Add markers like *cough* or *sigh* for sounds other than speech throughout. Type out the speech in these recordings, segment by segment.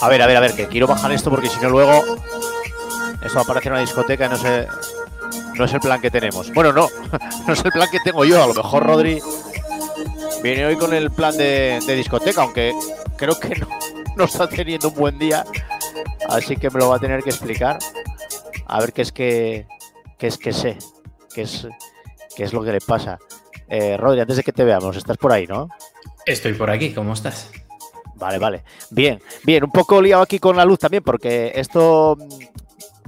A ver, a ver, a ver, que quiero bajar esto porque si no luego eso aparece en una discoteca y no sé, no es el plan que tenemos. Bueno, no, *laughs* no es el plan que tengo yo. A lo mejor Rodri viene hoy con el plan de, discoteca, aunque creo que no, no, está teniendo un buen día. Así que me lo va a tener que explicar. A ver qué es que, qué es que sé, qué es, qué es lo que le pasa. Eh, Rodri, antes de que te veamos, estás por ahí, ¿no? Estoy por aquí, ¿cómo estás? Vale, vale. Bien, bien, un poco liado aquí con la luz también, porque esto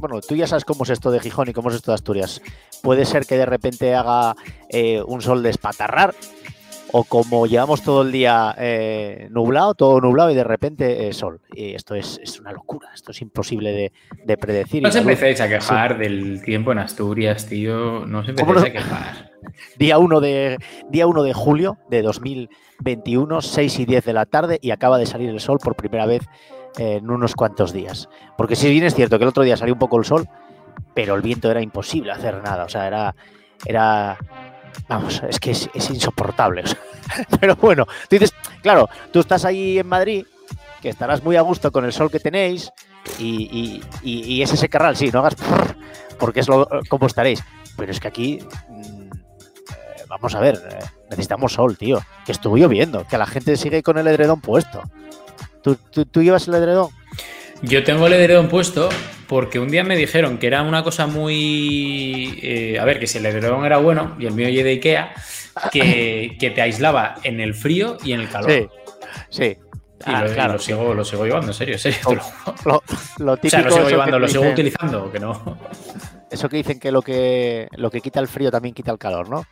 bueno, tú ya sabes cómo es esto de Gijón y cómo es esto de Asturias. Puede ser que de repente haga eh, un sol de espatarrar, o como llevamos todo el día eh, nublado, todo nublado y de repente eh, sol. Y esto es, una locura, esto es imposible de, predecir. No os empecéis a quejar del tiempo en Asturias, tío. No os empecéis a quejar. *laughs* Día 1 de, día 1 de julio de 2021, 6 y 10 de la tarde, y acaba de salir el sol por primera vez en unos cuantos días. Porque si bien es cierto que el otro día salió un poco el sol, pero el viento era imposible hacer nada. O sea, era. era vamos, es que es, insoportable. *laughs* pero bueno, tú dices, claro, tú estás ahí en Madrid, que estarás muy a gusto con el sol que tenéis, y, y, es ese carral, sí, no hagas porque es lo, como estaréis. Pero es que aquí, mm, vamos a ver, necesitamos sol, tío. Que estuvo lloviendo, que la gente sigue con el edredón puesto. ¿Tú, llevas el edredón? Yo tengo el edredón puesto porque un día me dijeron que era una cosa muy... Eh, a ver, que si el edredón era bueno, y el mío es de Ikea, *laughs* que, te aislaba en el frío y en el calor. Sí, sí. Y, ah, lo, claro. lo, sigo, lo sigo llevando, en serio, en serio. Lo, lo, típico o sea, lo sigo llevando, lo sigo utilizando, que no. Eso que dicen que lo que lo que quita el frío también quita el calor, ¿no?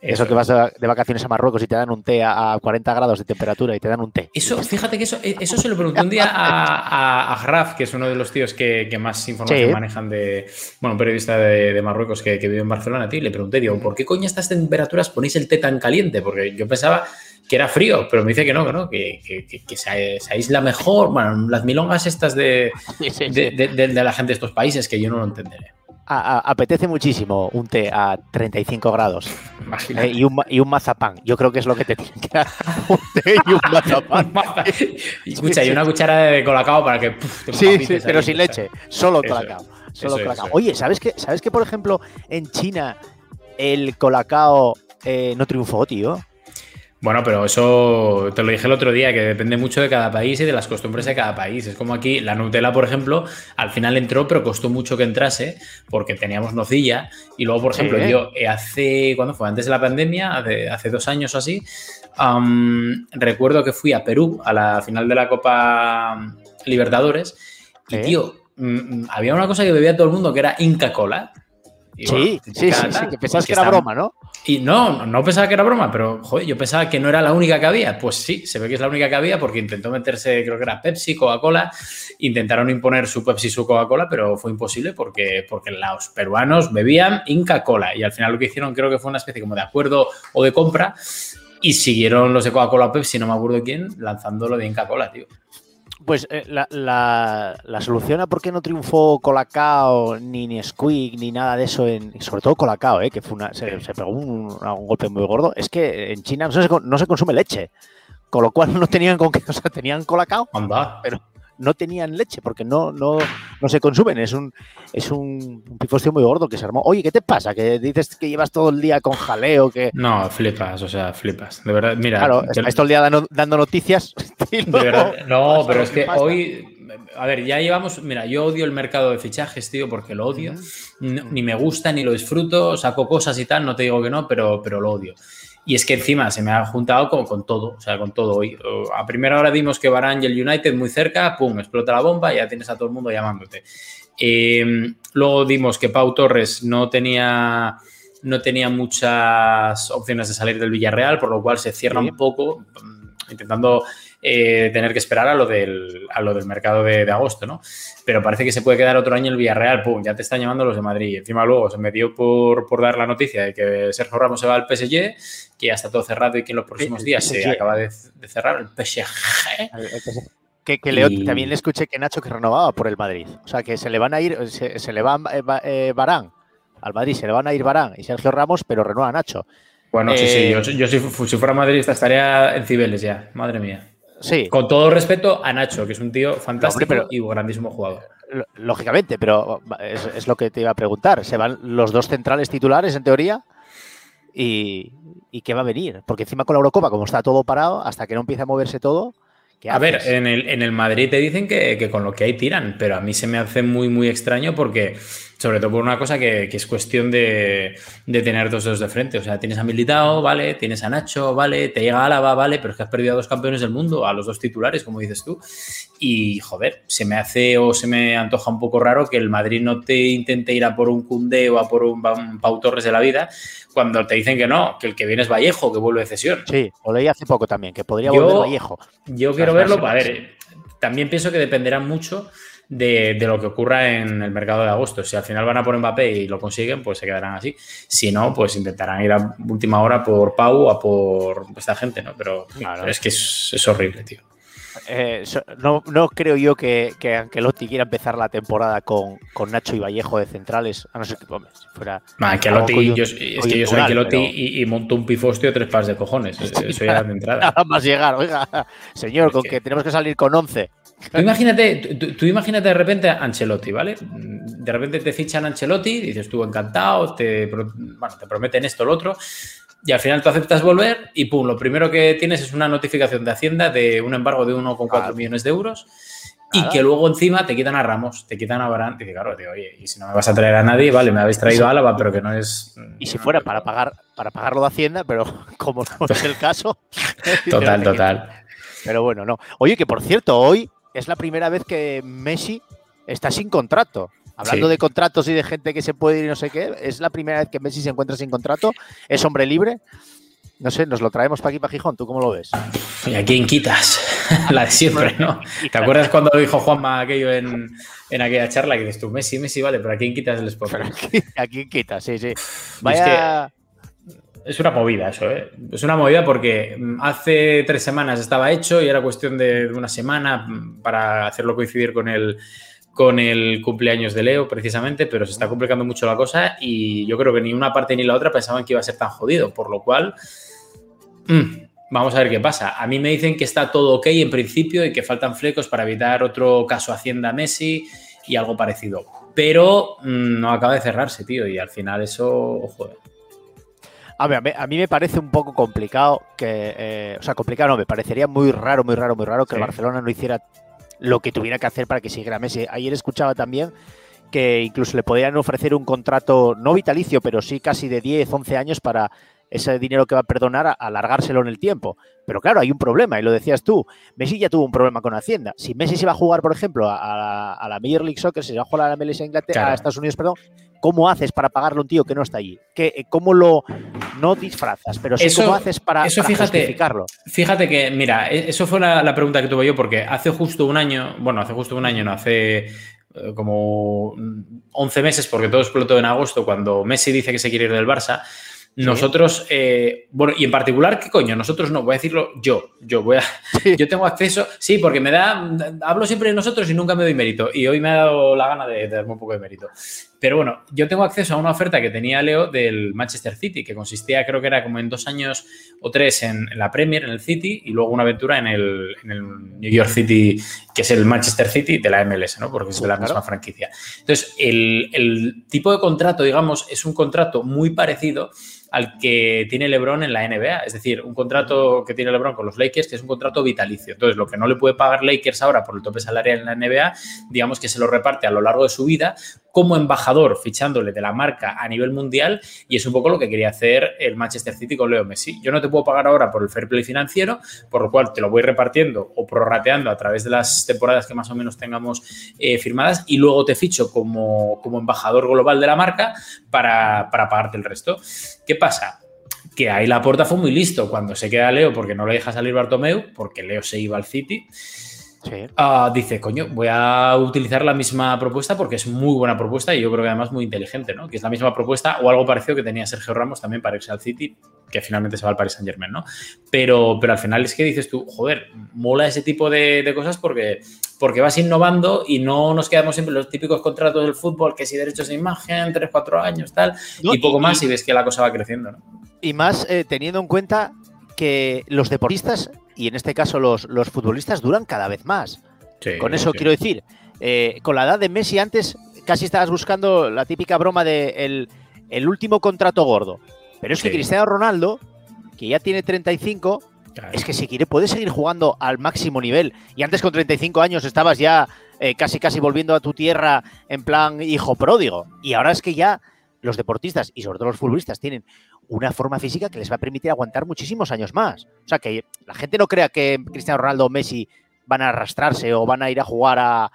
Eso, que vas de vacaciones a Marruecos y te dan un té a 40 grados de temperatura y te dan un té. Eso, fíjate que eso, eso se lo pregunté un día a, a, Graf, que es uno de los tíos que, más información manejan de. Bueno, un periodista de, Marruecos que, vive en Barcelona, tío, y le pregunté, digo, ¿por qué coño estas temperaturas ponéis el té tan caliente? Porque yo pensaba que era frío, pero me dice que no, que no, que, se, aísla mejor. Bueno, las milongas estas *laughs* de, de, la gente de estos países que yo no lo entenderé apetece muchísimo un té a 35 grados eh, y, un, y, un, mazapán. Yo creo que es lo que te tiene que dar. *laughs* Un té y un mazapán. *laughs* y escucha, y una cuchara de colacao para que. sí, sí, pero sin leche. Solo colacao. Solo colacao. Oye, ¿sabes que, ¿sabes que, por ejemplo, en China el colacao eh, no triunfó, tío? Bueno, pero eso te lo dije el otro día, que depende mucho de cada país y de las costumbres de cada país. Es como aquí, la Nutella, por ejemplo, al final entró, pero costó mucho que entrase porque teníamos nocilla. Y luego, por ejemplo, yo eh, hace, ¿cuándo fue? Antes de la pandemia, hace, dos años o así, recuerdo que fui a Perú a la final de la Copa Libertadores. Y, tío, mm, mm, había una cosa que bebía todo el mundo que era Inca Cola sí, sí, sí, que pensabas que, era broma, ¿no? Y no, no pensaba que era broma, pero joder, yo pensaba que no era la única que había. Pues sí, se ve que es la única que había porque intentó meterse, creo que era Pepsi, Coca-Cola. Intentaron imponer su Pepsi, su Coca-Cola, pero fue imposible porque, porque los peruanos bebían Inca Cola. Y al final lo que hicieron creo que fue una especie como de acuerdo o de compra. Y siguieron los de Coca-Cola o Pepsi, no me acuerdo quién, lanzando lo de Inca Cola, tío. Pues eh, la, solución a por qué no triunfó Colacao, ni Nesquik, ni nada de eso, en, sobre todo Colacao, eh, que fue una, se, pegó un, golpe muy gordo, es que en China no se, consume leche. Con lo cual no tenían con qué, *laughs* o sea, tenían Colacao, pero no tenían leche porque no, no, no se consumen. Es un, es un, pifostio muy gordo que se armó. Oye, ¿qué te pasa? Que dices que llevas todo el día con jaleo. que No, flipas, o sea, flipas. De verdad, mira. Claro, estáis todo el día dando, noticias. *laughs* de verdad, no, pero es que hoy. A ver, ya llevamos. Mira, yo odio el mercado de fichajes, tío, porque lo odio. Ni me gusta, ni lo disfruto. Saco cosas y tal, no te digo que no, pero, pero lo odio. Y es que encima se me ha juntado como con todo, o sea, con todo. Hoy, a primera hora dimos que Barán y el United muy cerca, pum, explota la bomba y ya tienes a todo el mundo llamándote. Em, luego dimos que Pau Torres no tenía, no tenía muchas opciones de salir del Villarreal, por lo cual se cierra un poco, mm, intentando eh, tener que esperar a lo del, a lo del mercado de, agosto, ¿no? Pero parece que se puede quedar otro año el Villarreal, pum, ya te están llamando los de Madrid. Encima luego se me dio por, por dar la noticia de que Sergio Ramos se va al PSG, que ya está todo cerrado y que en los próximos días se acaba de, cerrar el PSG. Que, que Leo, también le escuché que Nacho que renovaba por el Madrid. O sea, que se le van a ir, se, le va eh, eh, Barán Al Madrid se le van a ir Barán y Sergio Ramos, pero renueva Nacho. Bueno, sí, sí. Yo, yo si, si, fuera madridista estaría en Cibeles ya. Madre mía. Sí. Con todo respeto a Nacho, que es un tío fantástico no, hombre, pero, y grandísimo jugador. Lógicamente, pero es, es, lo que te iba a preguntar. ¿Se van los dos centrales titulares, en teoría? ¿Y, y qué va a venir? Porque encima con la Eurocopa, como está todo parado, hasta que no empiece a moverse todo, a ver, en el, en el, Madrid te dicen que, que, con lo que hay tiran, pero a mí se me hace muy, muy extraño porque, sobre todo por una cosa que, que es cuestión de, de, tener dos dedos de frente. O sea, tienes a Militao, vale, tienes a Nacho, vale, te llega Álava, vale, pero es que has perdido a dos campeones del mundo, a los dos titulares, como dices tú. Y, joder, se me hace o se me antoja un poco raro que el Madrid no te intente ir a por un Cundé o a por un, un Pau Torres de la vida, cuando te dicen que no, que el que viene es Vallejo, que vuelve de cesión. Sí, o leí hace poco también, que podría yo, volver Vallejo. Yo quiero verlo, a ver, también pienso que dependerá mucho de, de, lo que ocurra en el mercado de agosto. Si al final van a por Mbappé y lo consiguen, pues se quedarán así. Si no, pues intentarán ir a última hora por Pau o a por esta gente, ¿no? Pero, claro. pero es que es, es horrible, tío. Eh, no, no, creo yo que, que, Ancelotti quiera empezar la temporada con, con, Nacho y Vallejo de centrales, a no ser que hombre, si fuera. Ancelotti, yo, es que yo soy Ancelotti pero... y, y, monto un pifostio tres pares de cojones. *laughs* Eso ya de entrada. Nada más llegar, oiga, señor, con que... que... tenemos que salir con 11. Tú imagínate, tú, tú, imagínate de repente a Ancelotti, ¿vale? De repente te fichan Ancelotti, dices tú encantado, te, bueno, te prometen esto, lo otro y al final tú aceptas volver y pum, lo primero que tienes es una notificación de Hacienda de un embargo de 1,4 claro. millones de euros y que luego encima te quitan a Ramos, te quitan a Barán. Y dice, claro, tío, oye, y si no me vas a traer a nadie, vale, me habéis traído a Álava, pero que no es. Y si fuera para pagar para pagarlo de Hacienda, pero *laughs* como no es el caso. total, *laughs* total. Pero bueno, no. Oye, que por cierto, hoy es la primera vez que Messi está sin contrato. Hablando sí. de contratos y de gente que se puede ir y no sé qué, es la primera vez que Messi se encuentra sin contrato, es hombre libre. No sé, nos lo traemos para aquí, para Gijón. ¿Tú cómo lo ves? ¿Y a quién quitas? *laughs* la de siempre, ¿no? ¿Te acuerdas cuando dijo Juanma aquello en, en aquella charla que dices tú, Messi, Messi, vale, pero ¿a quién quitas el spot? ¿A quién quitas? Sí, sí. Vaya... Es una movida eso, ¿eh? Es una movida porque hace tres semanas estaba hecho y era cuestión de una semana para hacerlo coincidir con el, con el cumpleaños de Leo, precisamente, pero se está complicando mucho la cosa y yo creo que ni una parte ni la otra pensaban que iba a ser tan jodido, por lo cual mmm, vamos a ver qué pasa. A mí me dicen que está todo ok en principio y que faltan flecos para evitar otro caso Hacienda Messi y algo parecido, pero no acaba de cerrarse, tío, y al final eso, joder. A, ver, a mí me parece un poco complicado que, eh, o sea, complicado no, me parecería muy raro, muy raro, muy raro que sí. el Barcelona no hiciera lo que tuviera que hacer para que siguiera Messi. Ayer escuchaba también que incluso le podrían ofrecer un contrato no vitalicio, pero sí casi de 10, 11 años para ese dinero que va a perdonar a alargárselo en el tiempo. Pero claro, hay un problema, y lo decías tú. Messi ya tuvo un problema con Hacienda. Si Messi se va a jugar, por ejemplo, a, la, a la Major League Soccer, si se va a jugar a la MLS a Inglaterra, claro. a Estados Unidos, perdón, ¿cómo haces para pagarle a un tío que no está allí? ¿Qué, ¿Cómo lo no disfrazas? Pero sí, eso, ¿cómo haces para, eso para fíjate, justificarlo? Fíjate que, mira, e, eso fue la, la, pregunta que tuve yo, porque hace justo un año, bueno, hace justo un año, no, hace eh, como 11 meses, porque todo explotó en agosto, cuando Messi dice que se quiere ir del Barça. Nosotros, eh, bueno, y en particular, ¿qué coño? Nosotros no, voy a decirlo yo. Yo voy a. Sí. Yo tengo acceso. Sí, porque me da. Hablo siempre de nosotros y nunca me doy mérito. Y hoy me ha dado la gana de, de darme un poco de mérito. Pero bueno, yo tengo acceso a una oferta que tenía Leo del Manchester City, que consistía, creo que era como en dos años o tres en, la Premier, en el City, y luego una aventura en el, en el, New York City, que es el Manchester City de la MLS, ¿no? Porque es de la misma franquicia. Entonces, el, el tipo de contrato, digamos, es un contrato muy parecido al que tiene LeBron en la NBA. Es decir, un contrato que tiene LeBron con los Lakers, que es un contrato vitalicio. Entonces, lo que no le puede pagar Lakers ahora por el tope salarial en la NBA, digamos que se lo reparte a lo largo de su vida como embajador, fichándole de la marca a nivel mundial, y es un poco lo que quería hacer el Manchester City con Leo Messi. Yo no te puedo pagar ahora por el fair play financiero, por lo cual te lo voy repartiendo o prorrateando a través de las temporadas que más o menos tengamos eh, firmadas, y luego te ficho como, como embajador global de la marca para, para pagarte el resto. ¿Qué pasa? Que ahí la puerta fue muy listo cuando se queda Leo porque no le deja salir Bartomeu, porque Leo se iba al City. Ah, dice, coño, voy a utilizar la misma propuesta porque es muy buena propuesta y yo creo que además muy inteligente, ¿no? Que es la misma propuesta o algo parecido que tenía Sergio Ramos también para irse al City, que finalmente se va al Paris Saint Germain, ¿no? Pero, pero al final es que dices tú, joder, mola ese tipo de, cosas porque, porque vas innovando y no nos quedamos siempre los típicos contratos del fútbol, que si derechos de imagen, 3, 4 años, tal, y poco más y, ves que la cosa va creciendo, ¿no? Y más eh, teniendo en cuenta que los deportistas, y en este caso los, los futbolistas, duran cada vez más. con eso quiero decir, eh, con la edad de Messi antes casi estabas buscando la típica broma de el, último contrato gordo. Pero es que Cristiano Ronaldo, que ya tiene 35, es que si quiere puede seguir jugando al máximo nivel. Y antes con 35 años estabas ya eh, casi casi volviendo a tu tierra en plan hijo pródigo. Y ahora es que ya los deportistas y sobre todo los futbolistas tienen una forma física que les va a permitir aguantar muchísimos años más. O sea, que la gente no crea que Cristiano Ronaldo o Messi van a arrastrarse o van a ir a jugar a,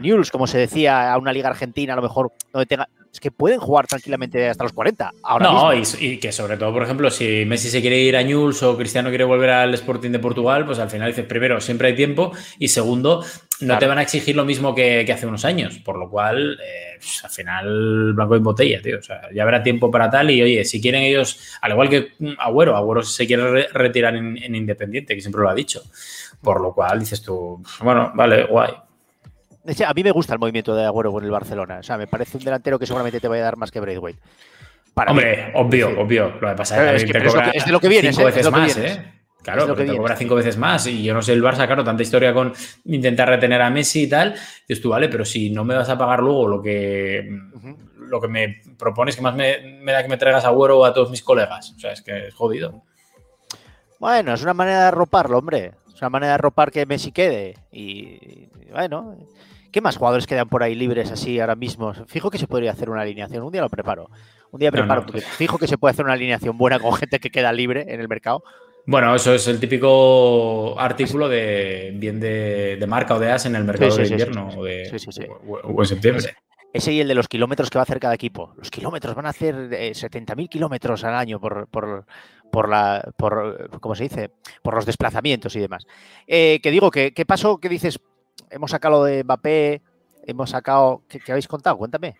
Newell's, como se decía, a una liga argentina, a lo mejor donde tenga. Es que pueden jugar tranquilamente hasta los 40. Ahora no, y, que sobre todo, por ejemplo, si Messi se quiere ir a Newell's o Cristiano quiere volver al Sporting de Portugal, pues al final dices, primero, siempre hay tiempo y segundo, no te van a exigir lo mismo que, hace unos años. Por lo cual, eh, pues, al final, blanco y botella, tío. O sea, ya habrá tiempo para tal y oye, si quieren ellos, al igual que Agüero, Agüero se quiere retirar en Independiente, que siempre lo ha dicho. Por lo cual dices tú, bueno, vale, guay. A mí me gusta el movimiento de Agüero con el Barcelona. O sea, me parece un delantero que seguramente te va a dar más que Braithwaite. Hombre, obvio, obvio. Lo que pasa es que, te cobra es de lo que viene, cinco veces más, ¿eh? Claro, porque te cobra cinco veces más. Y yo no sé el Barça, claro, tanta historia con intentar retener a Messi y tal. Dices tú, vale, pero si no me vas a pagar luego lo que, lo que me propones, que más me, me da que me traigas a Agüero o a todos mis colegas. O sea, es que es jodido. Bueno, es una manera de arroparlo, hombre. Es una manera de ropar que Messi quede. Y bueno, ¿qué más jugadores quedan por ahí libres así ahora mismo? Fijo que se podría hacer una alineación. Un día lo preparo. Un día preparo, fijo que se puede hacer una alineación buena con gente que queda libre en el mercado. Bueno, eso es el típico artículo de bien de, marca o de as en el mercado de invierno o, de, o, en septiembre. Ese y el de los kilómetros que va a hacer cada equipo. Los kilómetros van a hacer 70.000 eh, kilómetros al año por, por la, por, ¿cómo se dice? Por los desplazamientos y demás. Eh, que digo, ¿qué, ¿qué pasó? ¿Qué dices? Hemos sacado lo de Mbappé, hemos sacado, ¿qué, habéis contado? Cuéntame.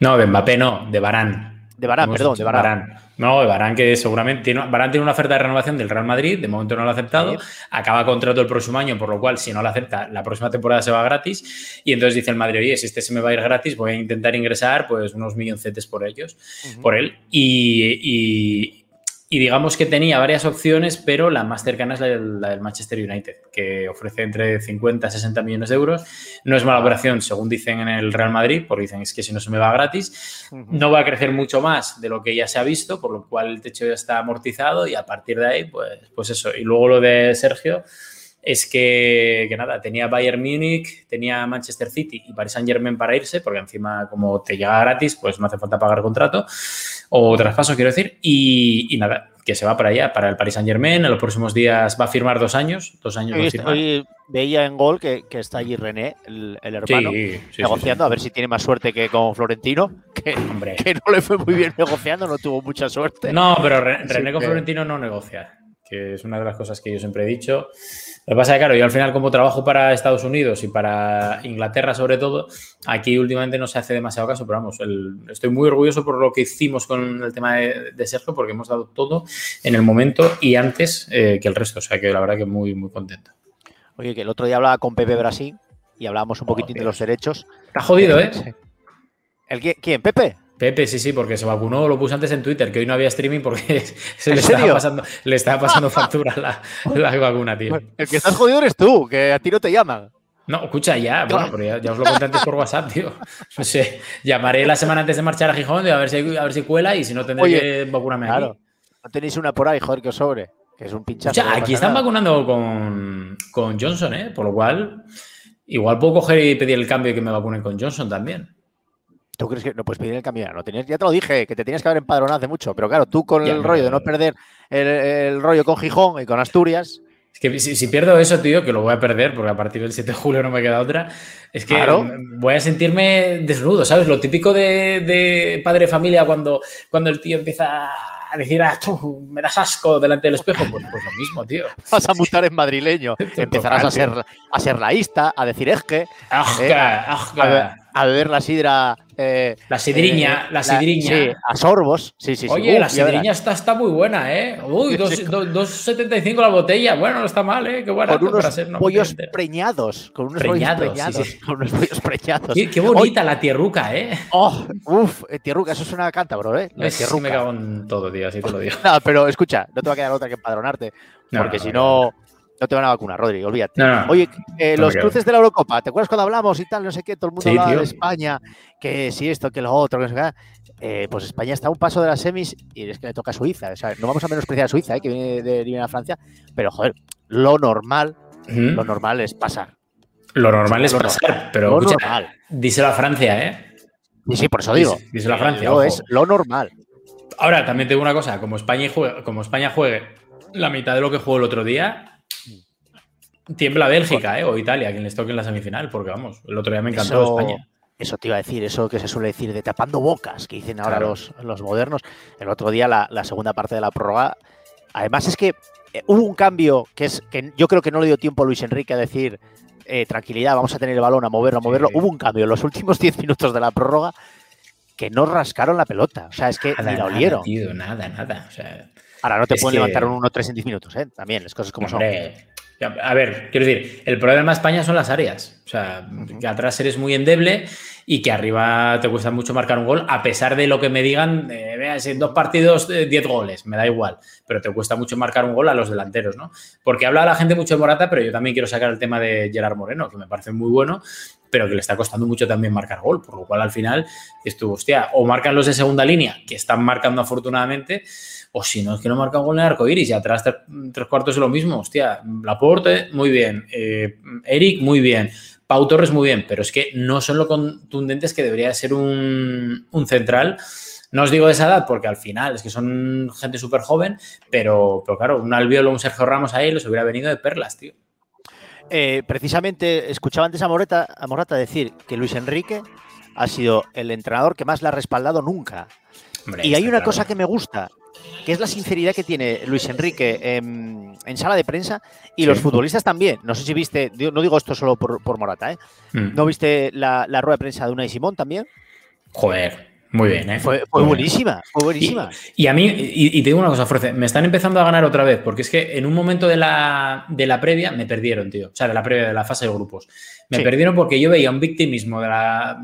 No, de Mbappé no, de Barán. De Barán, perdón, de Barán. No, de Barán que seguramente tiene, Barán tiene una oferta de renovación del Real Madrid, de momento no lo ha aceptado, acaba contrato el próximo año, por lo cual si no lo acepta, la próxima temporada se va gratis y entonces dice el Madrid, oye, si este se me va a ir gratis, voy a intentar ingresar pues unos milloncetes por ellos, por él y, y digamos que tenía varias opciones, pero la más cercana es la del, Manchester United, que ofrece entre 50 y 60 millones de euros. No es mala operación, según dicen en el Real Madrid, porque dicen es que si no se me va gratis. No va a crecer mucho más de lo que ya se ha visto, por lo cual el techo ya está amortizado y a partir de ahí, pues, pues eso. Y luego lo de Sergio es que, que, nada, tenía Bayern Múnich, tenía Manchester City y Paris Saint Germain para irse, porque encima como te llega gratis, pues no hace falta pagar contrato o traspaso, quiero decir, y, nada, que se va para allá, para el Paris Saint Germain. En los próximos días va a firmar dos años. Dos años hoy, veía en gol que, está allí René, el, hermano, negociando, a ver si tiene más suerte que con Florentino, que, Hombre. que no le fue muy bien negociando, no tuvo mucha suerte. No, pero René con Florentino no negocia, que es una de las cosas que yo siempre he dicho. Lo que pasa es que, claro, yo al final como trabajo para Estados Unidos y para Inglaterra sobre todo, aquí últimamente no se hace demasiado caso, pero vamos, estoy muy orgulloso por lo que hicimos con el tema de, Sergio, porque hemos dado todo en el momento y antes eh, que el resto, o sea que la verdad que muy, muy contento. Oye, que el otro día hablaba con Pepe Brasil y hablábamos un poquitín de los derechos. Está jodido, ¿eh? ¿El quién? ¿Pepe? Pepe, sí, sí, porque se vacunó, lo puse antes en Twitter, que hoy no había streaming porque *laughs* se le estaba, pasando, le estaba pasando *laughs* factura la, la, vacuna, tío. El que estás jodido eres tú, que a ti no te llaman. No, escucha ya, bueno, pero ya, os lo conté antes por WhatsApp, tío. No sé, llamaré la semana antes de marchar a Gijón a ver si, a ver si cuela y si no tendré que vacunarme claro, No tenéis una por ahí, joder, que os sobre, que es un pinchazo. aquí están vacunando con, con Johnson, ¿eh? Por lo cual, igual puedo coger y pedir el cambio y que me vacunen con Johnson también. ¿Tú crees que no puedes pedir el cambio? No tenías, ya te lo dije, que te tenías que haber empadronado hace mucho, pero claro, tú con el rollo de no perder el, rollo con Gijón y con Asturias. Es que si, pierdo eso, tío, que lo voy a perder porque a partir del 7 de julio no me queda otra, es que voy a sentirme desnudo, ¿sabes? Lo típico de, padre de familia cuando, cuando el tío empieza a decir, ah, tú, me das asco delante del espejo. Pues, pues lo mismo, tío. *laughs* Vas a mutar en madrileño. *laughs* Empezarás a ser, a ser laísta, a decir es que. Eh, a, beber la sidra. Eh, la sidriña, eh, la sidriña. sí, a sorbos. Sí, sí, sí. Oye, la sidriña está, está muy buena, ¿eh? Uy, 2,75 la botella. Bueno, no está mal, ¿eh? Qué buena. Con unos pollos preñados. Con unos pollos preñados. Con unos pollos preñados. Qué, bonita la tierruca, ¿eh? Oh, uf, tierruca, eso suena a cántabro, ¿eh? La tierruca. me cago en todo, tío, así te lo digo. *laughs* no, pero escucha, no te va a quedar otra que empadronarte. Porque si no no te van a vacunar, Rodri, olvídate. Oye, eh, los cruces de la Eurocopa, ¿te acuerdas cuando hablamos y tal? No sé qué, todo el mundo hablaba de España, que si esto, que lo otro, que no sé qué. Eh, pues España está a un paso de las semis y es que le toca a Suiza. O sea, no vamos a menospreciar a Suiza, eh, que viene de, viene a Francia, pero joder, lo normal, lo normal es pasar. Lo normal es pasar, pero escucha, normal. díselo a Francia, ¿eh? Sí, sí, por eso digo. Díselo a Francia. es lo normal. Ahora, también tengo una cosa, como España juegue, como España juegue la mitad de lo que jugó el otro día, Tiembla Bélgica, ¿eh? O Italia, quien les toque en la semifinal, porque vamos, el otro día me encantó España. Eso te iba a decir, eso que se suele decir de tapando bocas, que dicen ahora los, los, modernos. El otro día, la, segunda parte de la prórroga. Además, es que eh, hubo un cambio que es que yo creo que no le dio tiempo a Luis Enrique a decir eh, tranquilidad, vamos a tener el balón, a moverlo, a moverlo. Hubo un cambio en los últimos *laughs* 10 minutos de la prórroga que no rascaron la pelota. O sea, es que ni la olieron. Nada, nada, Ahora no te pueden levantar un 1-3 en 10 minutos, ¿eh? También, las cosas como son. A ver, quiero decir, el problema de España son las áreas. O sea, que atrás eres muy endeble y que arriba te cuesta mucho marcar un gol, a pesar de lo que me digan, eh, veas, en dos partidos, 10 eh, goles, me da igual, pero te cuesta mucho marcar un gol a los delanteros, ¿no? Porque habla la gente mucho de Morata, pero yo también quiero sacar el tema de Gerard Moreno, que me parece muy bueno, pero que le está costando mucho también marcar gol, por lo cual al final estuvo, hostia, o marcan los de segunda línea, que están marcando afortunadamente, o si no, es que no marca gol en el arco iris y atrás tres, cuartos es lo mismo. Hostia, Laporte, muy bien. Eh, Eric, muy bien. Pau Torres, muy bien. Pero es que no son lo contundentes que debería ser un, central. No os digo de esa edad porque al final es que son gente súper joven, pero, pero claro, un Albiolo, un Sergio Ramos ahí les hubiera venido de perlas, tío. Eh, precisamente escuchaba antes a Morata, a Morata decir que Luis Enrique ha sido el entrenador que más le ha respaldado nunca. y hay una cosa que me gusta, que es la sinceridad que tiene Luis Enrique en, sala de prensa y los futbolistas también. No sé si viste, no digo esto solo por, Morata, ¿eh? Mm. ¿No viste la, rueda de prensa de Unai Simón también? Joder, muy bien, ¿eh? Fue, buenísima, fue buenísima. Y, a mí, y, te digo una cosa, Force, me están empezando a ganar otra vez, porque es que en un momento de la, de la previa me perdieron, tío. O sea, de la previa de la fase de grupos. Me perdieron porque yo veía un victimismo de la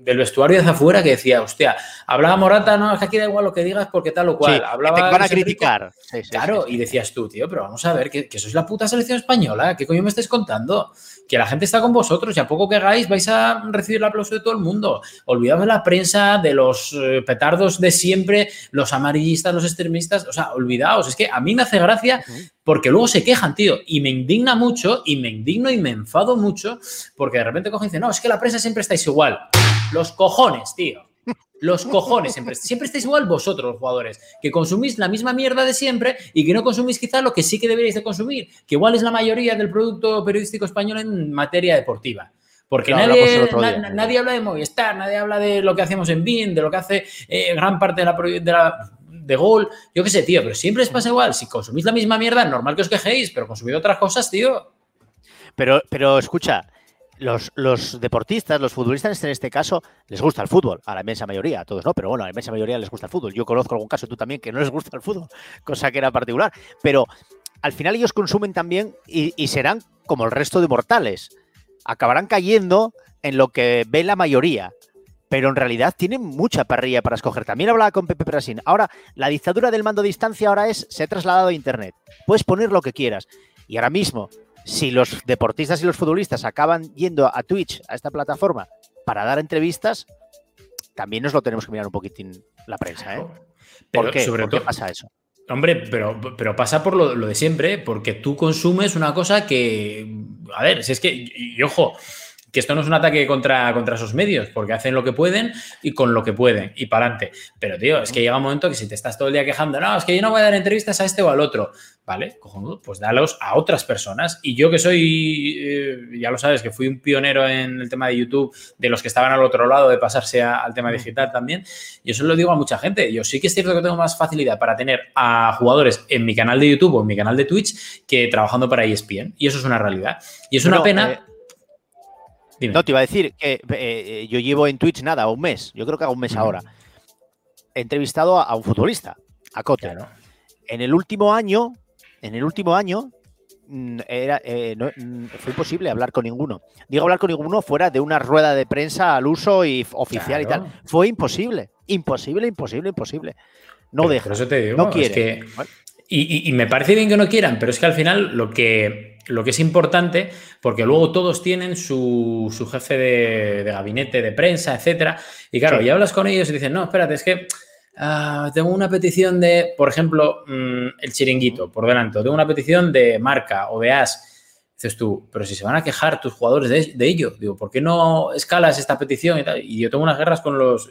del vestuario hacia afuera que decía, hostia, hablaba Morata, no, es que aquí da igual lo que digas porque tal o cual. hablaba te van a criticar. claro, y decías tú, tío, pero vamos a ver, que, que, sois la puta selección española, ¿qué coño me estáis contando? Que la gente está con vosotros y a poco que hagáis vais a recibir el aplauso de todo el mundo. Olvidaos de la prensa, de los eh, petardos de siempre, los amarillistas, los extremistas, o sea, olvidaos, es que a mí me hace gracia porque luego se quejan, tío, y me indigna mucho, y me indigno y me enfado mucho, porque de repente cogen y dicen, no, es que la prensa siempre estáis igual. Los cojones, tío. Los cojones, siempre, siempre estáis igual vosotros, los jugadores, que consumís la misma mierda de siempre y que no consumís quizá lo que sí que deberíais de consumir, que igual es la mayoría del producto periodístico español en materia deportiva. Porque nadie, nadie, habla de Movistar, nadie habla de lo que hacemos en BIN, de lo que hace eh, gran parte de la, de la de gol, yo qué sé, tío, pero siempre les pasa igual. Si consumís la misma mierda, normal que os quejéis, pero consumid otras cosas, tío. Pero, pero escucha, los, deportistas, los futbolistas en este caso, les gusta el fútbol, a la inmensa mayoría, a todos no, pero bueno, a la inmensa mayoría les gusta el fútbol. Yo conozco algún caso, tú también, que no les gusta el fútbol, *laughs* cosa que era particular, pero al final ellos consumen también y, serán como el resto de mortales, acabarán cayendo en lo que ve la mayoría pero en realidad tienen mucha parrilla para escoger. También hablaba con Pepe Prasín. Ahora, la dictadura del mando a distancia ahora es, se ha trasladado a Internet. Puedes poner lo que quieras. Y ahora mismo, si los deportistas y los futbolistas acaban yendo a Twitch, a esta plataforma, para dar entrevistas, también nos lo tenemos que mirar un poquitín la prensa. ¿eh? ¿Por, qué? Sobre qué pasa eso? Hombre, pero, pero pasa por lo, de siempre, porque tú consumes una cosa que, a ver, si es que, y, ojo, que esto no es un ataque contra, contra esos medios, porque hacen lo que pueden y con lo que pueden, y para adelante. Pero, tío, es que llega un momento que si te estás todo el día quejando, no, es que yo no voy a dar entrevistas a este o al otro, ¿vale? Cojonudo, pues dalos a otras personas. Y yo que soy, eh, ya lo sabes, que fui un pionero en el tema de YouTube, de los que estaban al otro lado de pasarse al tema digital también, yo eso lo digo a mucha gente. Yo sí que es cierto que tengo más facilidad para tener a jugadores en mi canal de YouTube o en mi canal de Twitch que trabajando para ESPN. Y eso es una realidad. Y es una pena. Eh, no, te iba a decir que eh, eh, yo llevo en Twitch nada, un mes, yo creo que hago un mes ahora. He entrevistado a, un futbolista, a Cote. En el último año, en el último año, mm, era, eh, mm, fue imposible hablar con ninguno. Digo hablar con ninguno fuera de una rueda de prensa al uso y oficial y tal. Fue imposible, imposible, imposible, imposible. No deja. eso te digo, no quiere. y, me parece bien que no quieran, pero es que al final lo que lo que es importante, porque luego todos tienen su, jefe de, gabinete, de prensa, etcétera. Y claro, y hablas con ellos y dicen, no, espérate, es que ah, tengo una petición de, por ejemplo, mm, el chiringuito, por delante, tengo una petición de marca o de as. Dices tú, pero si se van a quejar tus jugadores de, ello, digo, ¿por qué no escalas esta petición y yo tengo unas guerras con los.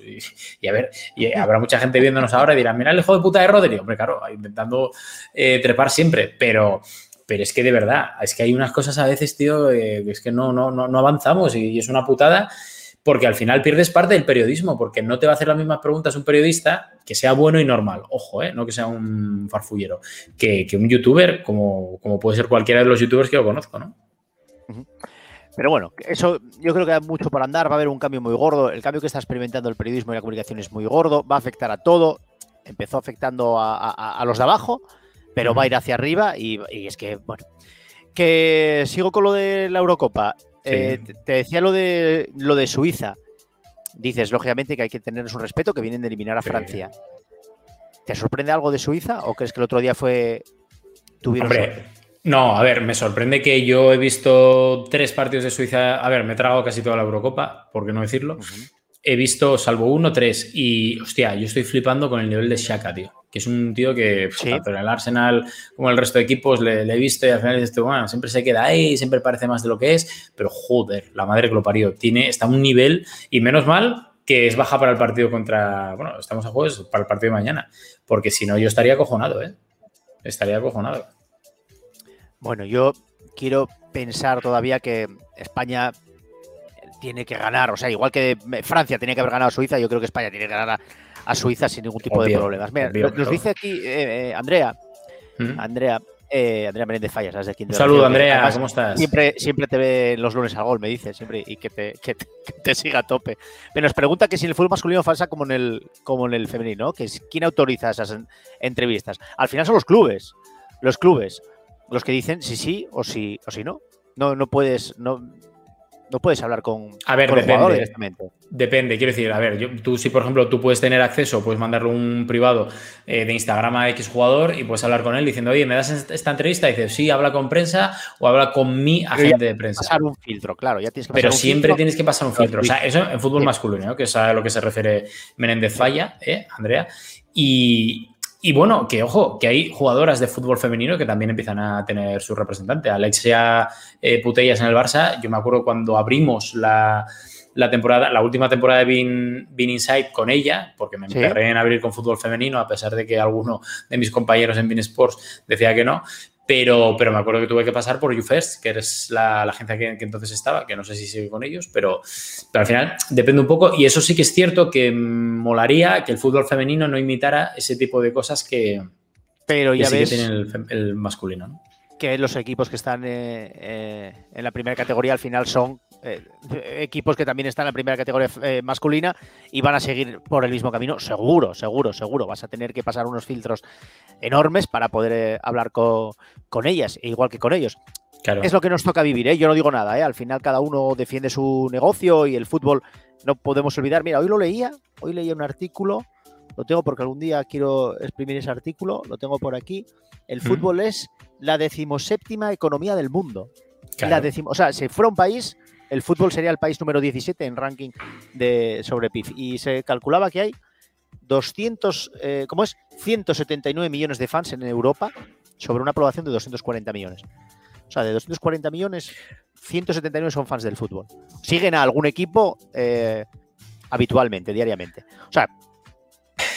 Y, a ver, y habrá mucha gente viéndonos ahora y dirán, mira el hijo de puta de Rodri. Hombre, claro, intentando eh, trepar siempre, pero pero es que de verdad, es que hay unas cosas a veces, tío, eh, es que no, no, no, avanzamos y, es una putada porque al final pierdes parte del periodismo, porque no te va a hacer las mismas preguntas un periodista que sea bueno y normal, ojo, eh, no que sea un farfullero, que, un youtuber, como, como, puede ser cualquiera de los youtubers que yo conozco, ¿no? Pero bueno, eso yo creo que hay mucho por andar, va a haber un cambio muy gordo, el cambio que está experimentando el periodismo y la comunicación es muy gordo, va a afectar a todo, empezó afectando a los de abajo, pero va a ir hacia arriba y, es que, bueno, que sigo con lo de la Eurocopa. Eh, te decía lo de, lo de Suiza. Dices, lógicamente, que hay que tener un respeto, que vienen de eliminar a Francia. ¿Te sorprende algo de Suiza o crees que el otro día fue... Tuvieron Hombre, no, a ver, me sorprende que yo he visto tres partidos de Suiza. A ver, me he tragado casi toda la Eurocopa, por qué no decirlo. He visto, salvo uno, tres. Y, hostia, yo estoy flipando con el nivel de Shaka, tío que es un tío que tanto en el Arsenal como en el resto de equipos le, he visto y al final dices, bueno, siempre se queda ahí, siempre parece más de lo que es, pero joder, la madre que lo parió, tiene, está a un nivel y menos mal que es baja para el partido contra, bueno, estamos a jueves para el partido de mañana, porque si no yo estaría acojonado, ¿eh? Estaría acojonado. Bueno, yo quiero pensar todavía que España tiene que ganar, o sea, igual que Francia tenía que haber ganado a Suiza, yo creo que España tiene que ganar a a Suiza sin ningún tipo de problemas. Mira, nos dice aquí eh, eh, Andrea, ¿Mm? Andrea, eh, Andrea Menéndez Fallas, ¿sabes de quién? Un saludo, Andrea, ¿cómo estás? Siempre, siempre te ve los lunes al gol, me dice, siempre, y que te, que te, siga a tope. Pero nos pregunta que si el fútbol masculino falsa como en el, como en el femenino, que quién autoriza esas entrevistas. Al final son los clubes, los clubes, los que dicen si sí o si, o si no. No, no puedes, no, no puedes hablar con, a ver, depende, Depende, quiero decir, a ver, tú si por ejemplo tú puedes tener acceso, puedes mandarle un privado eh, de Instagram a X jugador y puedes hablar con él diciendo, oye, ¿me das esta entrevista? Y dices, sí, habla con prensa o habla con mi agente de prensa. Pasar un filtro, claro, ya tienes que pasar Pero siempre tienes que pasar un filtro. O sea, eso en fútbol masculino, que es a lo que se refiere Menéndez Falla, ¿eh, Andrea? Y, y bueno, que ojo, que hay jugadoras de fútbol femenino que también empiezan a tener su representante. Alexia eh, Putellas en el Barça, yo me acuerdo cuando abrimos la, temporada, la última temporada de Bean, Inside con ella, porque me emperré en abrir con fútbol femenino, a pesar de que alguno de mis compañeros en Bean Sports decía que no. Pero, pero me acuerdo que tuve que pasar por YouFirst, que eres la, agencia que, entonces estaba, que no sé si sigue con ellos, pero, pero al final depende un poco. Y eso sí que es cierto que molaría que el fútbol femenino no imitara ese tipo de cosas que, pero ya ves, tiene el, masculino. Que los equipos que están eh, eh, en la primera categoría al final son eh, equipos que también están en la primera categoría eh, masculina y van a seguir por el mismo camino, seguro, seguro, seguro. Vas a tener que pasar unos filtros enormes para poder eh, hablar con, ellas, igual que con ellos. Es lo que nos toca vivir, yo no digo nada, al final cada uno defiende su negocio y el fútbol no podemos olvidar. Mira, hoy lo leía, hoy leía un artículo, lo tengo porque algún día quiero exprimir ese artículo, lo tengo por aquí. El fútbol es la decimoséptima economía del mundo. La o sea, si fuera un país, el fútbol sería el país número 17 en ranking de, sobre PIB. Y se calculaba que hay 200, eh, ¿cómo es? 179 millones de fans en Europa sobre una población de 240 millones. O sea, de 240 millones, 179 son fans del fútbol. Siguen a algún equipo eh, habitualmente, diariamente. O sea,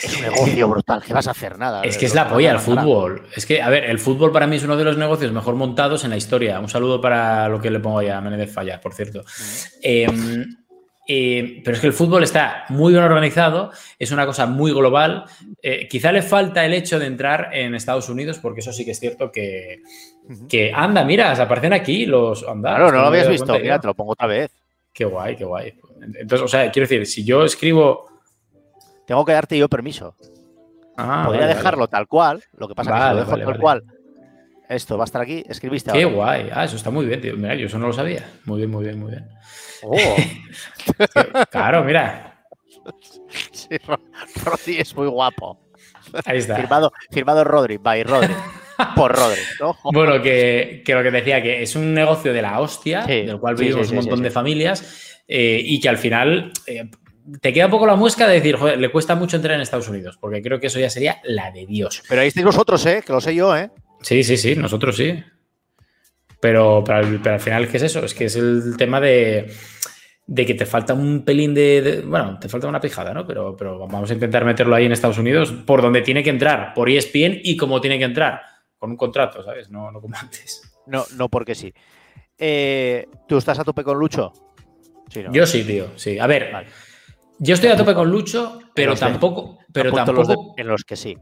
es un negocio brutal, que vas a hacer nada. Es que es la polla el fútbol. Es que, a ver, el fútbol para mí es uno de los negocios mejor montados en la historia. Un saludo para lo que le pongo ya a Menéndez Falla, por cierto. Em, eh, pero es que el fútbol está muy bien organizado, es una cosa muy global. Eh, quizá le falta el hecho de entrar en Estados Unidos, porque eso sí que es cierto que, que anda, mira, aparecen aquí los. Anda, claro, no lo habías visto, mira, te lo pongo otra vez. Qué guay, qué guay. Entonces, o sea, quiero decir, si yo escribo. Tengo que darte yo permiso. Ah, Podría dejarlo tal cual, lo que pasa es que si lo dejo tal cual. Esto va a estar aquí, escribiste Qué guay. Ah, eso está muy bien, tío. Mira, yo eso no lo sabía. Muy bien, muy bien, muy bien. Oh. *laughs* claro, mira. Sí, Rodri es muy guapo. Ahí está. Firmado, firmado Rodri, by Rodri. Por Rodri. *laughs* Bueno, que, lo que decía, que es un negocio de la hostia, del cual vivimos un montón de familias, eh, y que al final eh, te queda un poco la muesca de decir, joder, le cuesta mucho entrar en Estados Unidos, porque creo que eso ya sería la de Dios. Pero ahí estáis vosotros, ¿eh? Que lo sé yo, ¿eh? Sí, sí, sí, nosotros sí. Pero, pero, al final, ¿qué es eso? Es que es el tema de, que te falta un pelín de, Bueno, te falta una pijada, ¿no? Pero, pero vamos a intentar meterlo ahí en Estados Unidos por donde tiene que entrar, por ESPN y como tiene que entrar, con un contrato, ¿sabes? No, no como antes. No, no porque sí. Eh, ¿Tú estás a tope con Lucho? Yo sí, tío, sí. A ver, yo estoy a tope con Lucho, pero tampoco. Pero tampoco... en los que sí.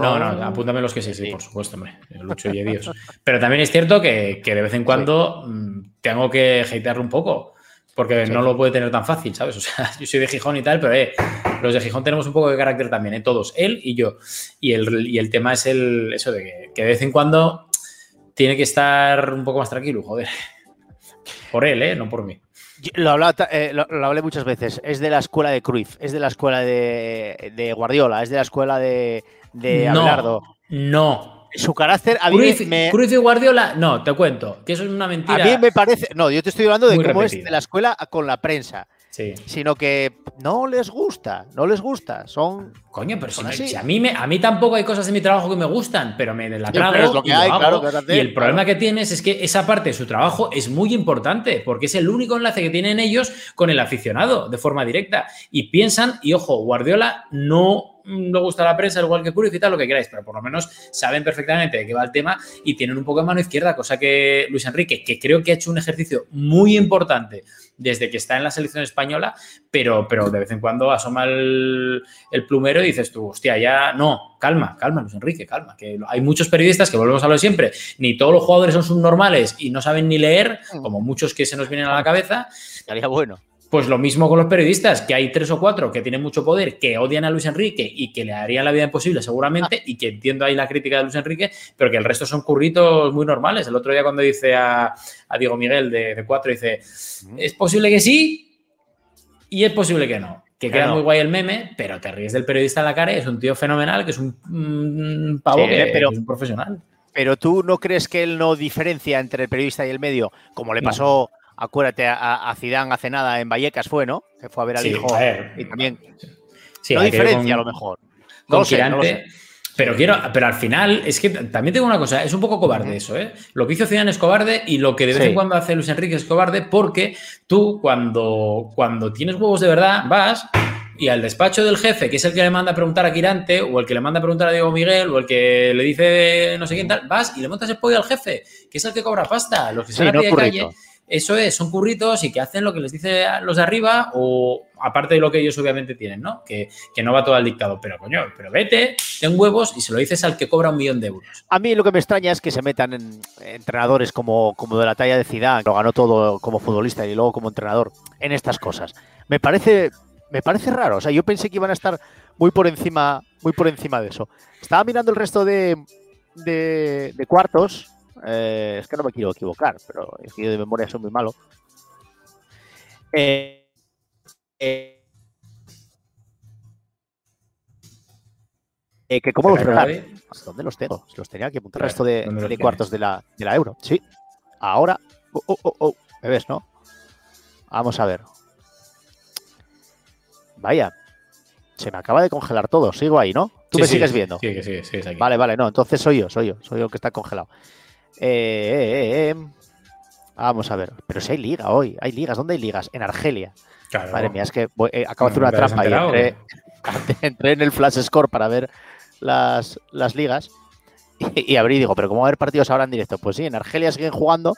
No, no, apúntame los que sí, sí, por supuesto, hombre. Lucho y Dios. Pero también es cierto que, de vez en cuando mm, tengo que hatearlo un poco. Porque no lo puede tener tan fácil, ¿sabes? *laughs* O sea, yo soy de Gijón y tal, pero eh, los de Gijón tenemos un poco de carácter también, ¿eh? Todos, él y yo. Y el, el tema es el, eso de que, de vez en cuando tiene que estar un poco más tranquilo, joder. Por él, ¿eh? No por mí. Lo, eh, lo, hablé muchas veces. Es de la escuela de Cruyff, es de la escuela de, de Guardiola, es de la escuela de, de Abelardo. No. Su carácter a mí me... Cruz y Guardiola, no, te cuento, que eso es una mentira. A mí me parece, no, yo te estoy hablando de cómo es de la escuela con la prensa. Sí. Sino que no les gusta, no les gusta. Son. Coño, pero si, a, mí me, a mí tampoco hay cosas en mi trabajo que me gustan, pero me la trago. y, el problema que tienes es que esa parte de su trabajo es muy importante, porque es el único enlace que tienen ellos con el aficionado de forma directa. Y piensan, y ojo, Guardiola no no gusta la prensa, igual que Cruyff y tal, lo que queráis, pero por lo menos saben perfectamente de qué va el tema y tienen un poco de mano izquierda, cosa que Luis Enrique, que creo que ha hecho un ejercicio muy importante desde que está en la selección española, pero, pero de vez en cuando asoma el, plumero y dices tú, hostia, ya no, calma, calma, Luis Enrique, calma, que hay muchos periodistas que volvemos a lo de siempre, ni todos los jugadores son subnormales y no saben ni leer, mm. como muchos que se nos vienen a la cabeza. Estaría bueno. Pues lo mismo con los periodistas, que hay tres o cuatro que tienen mucho poder, que odian a Luis Enrique y que le harían la vida imposible seguramente, y que entiendo ahí la crítica de Luis Enrique, pero que el resto son curritos muy normales. El otro día cuando dice a, Diego Miguel de, cuatro, dice, es posible que sí y es posible que no. Que queda muy guay el meme, pero te ríes del periodista en la cara y es un tío fenomenal, que es un, pavo que es un profesional. Pero tú no crees que él no diferencia entre el periodista y el medio, como le pasó acuérdate, a, a Zidane hace nada en Vallecas fue, ¿no? Que fue a ver al hijo y también. Sí, no diferencia a lo mejor. No Pero quiero, pero al final, es que también tengo una cosa, es un poco cobarde eso, ¿eh? Lo que hizo Zidane es cobarde y lo que de vez en cuando hace Luis Enrique es cobarde porque tú cuando, cuando tienes huevos de verdad vas y al despacho del jefe, que es el que le manda a preguntar a Quirante, o el que le manda a preguntar a Diego Miguel, o el que le dice no sé quién tal, vas y le montas el pollo al jefe, que es el que cobra pasta, los que se de calle eso es, son curritos y que hacen lo que les dice los de arriba o aparte de lo que ellos obviamente tienen, ¿no? Que, no va todo al dictado. Pero coño, pero vete, ten huevos y se lo dices al que cobra un millón de euros. A mí lo que me extraña es que se metan en entrenadores como, como de la talla de Zidane, que lo ganó todo como futbolista y luego como entrenador, en estas cosas. Me parece, me parece raro. O sea, yo pensé que iban a estar muy por encima, muy por encima de eso. Estaba mirando el resto de, de cuartos eh, es que no me quiero equivocar, pero es que yo de memoria soy muy malo. Eh, eh, que cómo los ¿Dónde los tengo? Los tenía que apuntar el resto de, cuartos de la, de la, euro. Sí. Ahora. Oh, oh, oh, oh, ¿Me ves, no? Vamos a ver. Vaya. Se me acaba de congelar todo. Sigo ahí, ¿no? Tú me sigues viendo. Sí, sí, sí, Vale, vale, no. Entonces soy yo, soy yo. Soy yo que está congelado. Eh, vamos a ver. Pero si hay liga hoy. Hay ligas. ¿Dónde hay ligas? En Argelia. Madre mía, es que acabo de hacer una trampa y entré, *laughs* entré, en el Flash Score para ver las, las ligas y, abrí y digo, pero ¿cómo va a haber partidos ahora en directo? Pues sí, en Argelia siguen jugando.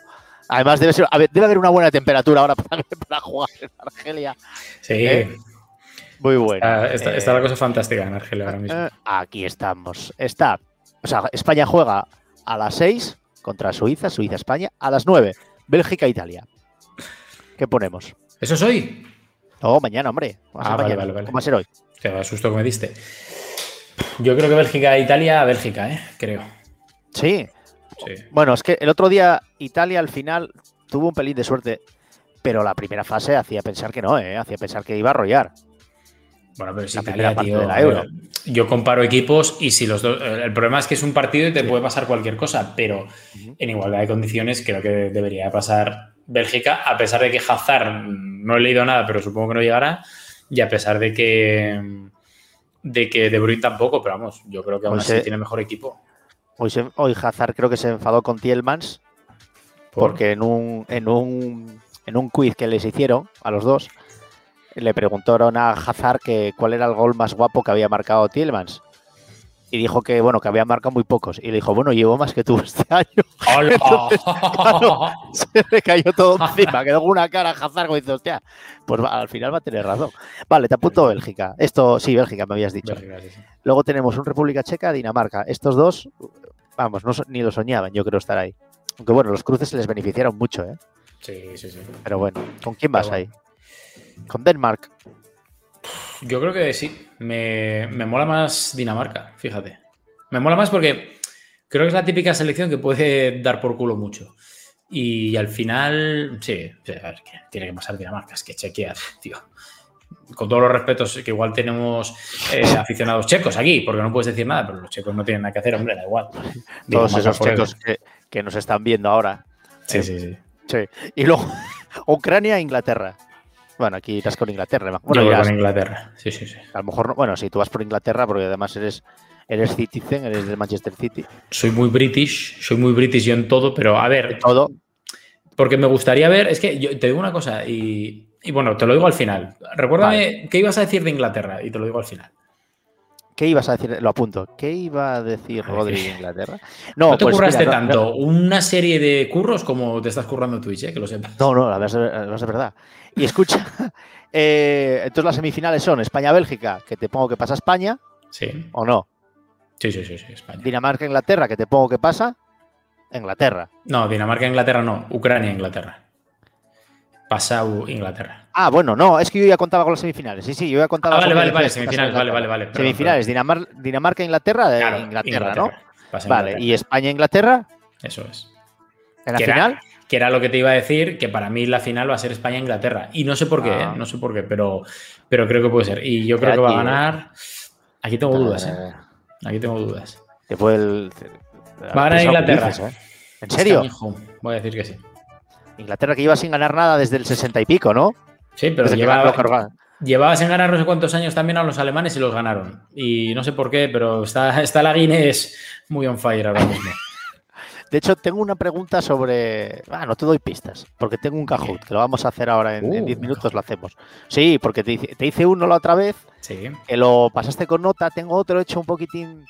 Además, debe, ser, debe haber una buena temperatura ahora *laughs* para, jugar en Argelia. Sí. ¿Eh? Muy bueno. Está, la cosa fantástica en Argelia ahora mismo. Eh, aquí estamos. Está. O sea, España juega a las 6 contra Suiza, Suiza-España, a las 9, Bélgica-Italia. ¿Qué ponemos? ¿Eso es hoy? No, mañana, hombre. Ah, vale, vale, vale. ¿Cómo va a ser hoy? Qué asusto que me diste. Yo creo que Bélgica, Italia, Bélgica, ¿eh? Creo. Sí. Bueno, es que el otro día Italia al final tuvo un pelín de suerte, pero la primera fase hacía pensar que no, ¿eh? Hacía pensar que iba a arrollar. Bueno, pero si Italia, tío, de la Euro. yo comparo equipos y si los dos. El problema es que es un partido y te puede pasar cualquier cosa, pero en igualdad de condiciones creo que debería pasar Bélgica, a pesar de que Hazard no he leído nada, pero supongo que no llegará, y a pesar de que de que De Bruyne tampoco, pero vamos, yo creo que aún así tiene mejor equipo. Hoy, hoy Hazard creo que se enfadó con Tielmans porque en un, en un en un quiz que les hicieron a los dos le preguntaron a Hazard que cuál era el gol más guapo que había marcado Tielmans y dijo que bueno que había marcado muy pocos. Y le dijo bueno llevo más que tú este *laughs* año *laughs* se le cayó todo encima quedó con una cara Hazard y dice hostia pues al final va a tener razón vale te apunto Bélgica. Esto sí Bélgica me habías dicho. Luego tenemos un República Checa Dinamarca. Estos dos vamos no, ni lo soñaban yo creo estar ahí. Aunque bueno los cruces se les beneficiaron mucho eh sí sí sí. Pero bueno con quién vas ahí con Denmark yo creo que sí. Me, mola más Dinamarca, fíjate. Me mola más porque creo que es la típica selección que puede dar por culo mucho. Y al final, sí, tiene que pasar Dinamarca. Es que Chequia, tío. Con todos los respetos que igual tenemos eh, aficionados checos aquí, porque no puedes decir nada, pero los checos no tienen nada que hacer, hombre, da igual. Todos esos checos que, nos están viendo ahora. Sí, sí, sí, sí. Y luego, *laughs* Ucrania e Inglaterra. Bueno, aquí irás con Inglaterra. Bueno, Yo con Inglaterra, sí, sí, sí. A lo mejor, bueno, si tú vas por Inglaterra, porque además eres, eres citizen, eres del Manchester City. Soy muy british, soy muy british yo en todo, pero a ver. todo. Porque me gustaría ver, es que yo te digo una cosa y, bueno, te lo digo al final. Recuérdame qué ibas a decir de Inglaterra y te lo digo al final. ¿Qué ibas a decir? Lo apunto. ¿Qué iba a decir Rodri de Inglaterra? No, te pues curraste tanto una serie de curros como te estás currando Twitch, ¿eh? que lo sepas. No, no, la verdad, es verdad. Y escucha, *laughs* eh, entonces las semifinales son España-Bélgica, que te pongo que pasa España. Sí. ¿O no? Sí, sí, sí, sí España. Dinamarca-Inglaterra, que te pongo que pasa Inglaterra. No, Dinamarca-Inglaterra no, Ucrania-Inglaterra. Pasa Inglaterra. Ah, bueno, no, es que yo ya contaba con las semifinales. Sí, sí, yo ya contaba ah, vale, vale, vale, semifinales, vale, vale, vale. semifinales, Dinamarca-Inglaterra, Inglaterra, ¿no? Vale, ¿y España-Inglaterra? Eso es. ¿En la final? Que era lo que te iba a decir, que para mí la final va a ser España-Inglaterra. Y no sé por qué, ¿eh? ah. no sé por qué, pero, pero creo que puede ser. Y yo creo que va a ganar. Aquí tengo dudas, ¿eh? Aquí tengo dudas. Va a ganar Inglaterra. ¿eh? ¿En serio? Voy a decir que sí. Inglaterra que iba sin ganar nada desde el 60 y pico, ¿no? Sí, pero llevaba, llevaba sin ganar no sé cuántos años también a los alemanes y los ganaron. Y no sé por qué, pero está, está la Guinness muy on fire ahora mismo. De hecho, tengo una pregunta sobre. Ah, no te doy pistas, porque tengo un cajón, que lo vamos a hacer ahora en 10 uh, minutos, lo hacemos. Sí, porque te hice, uno la otra vez, sí. que lo pasaste con nota, tengo otro hecho un poquitín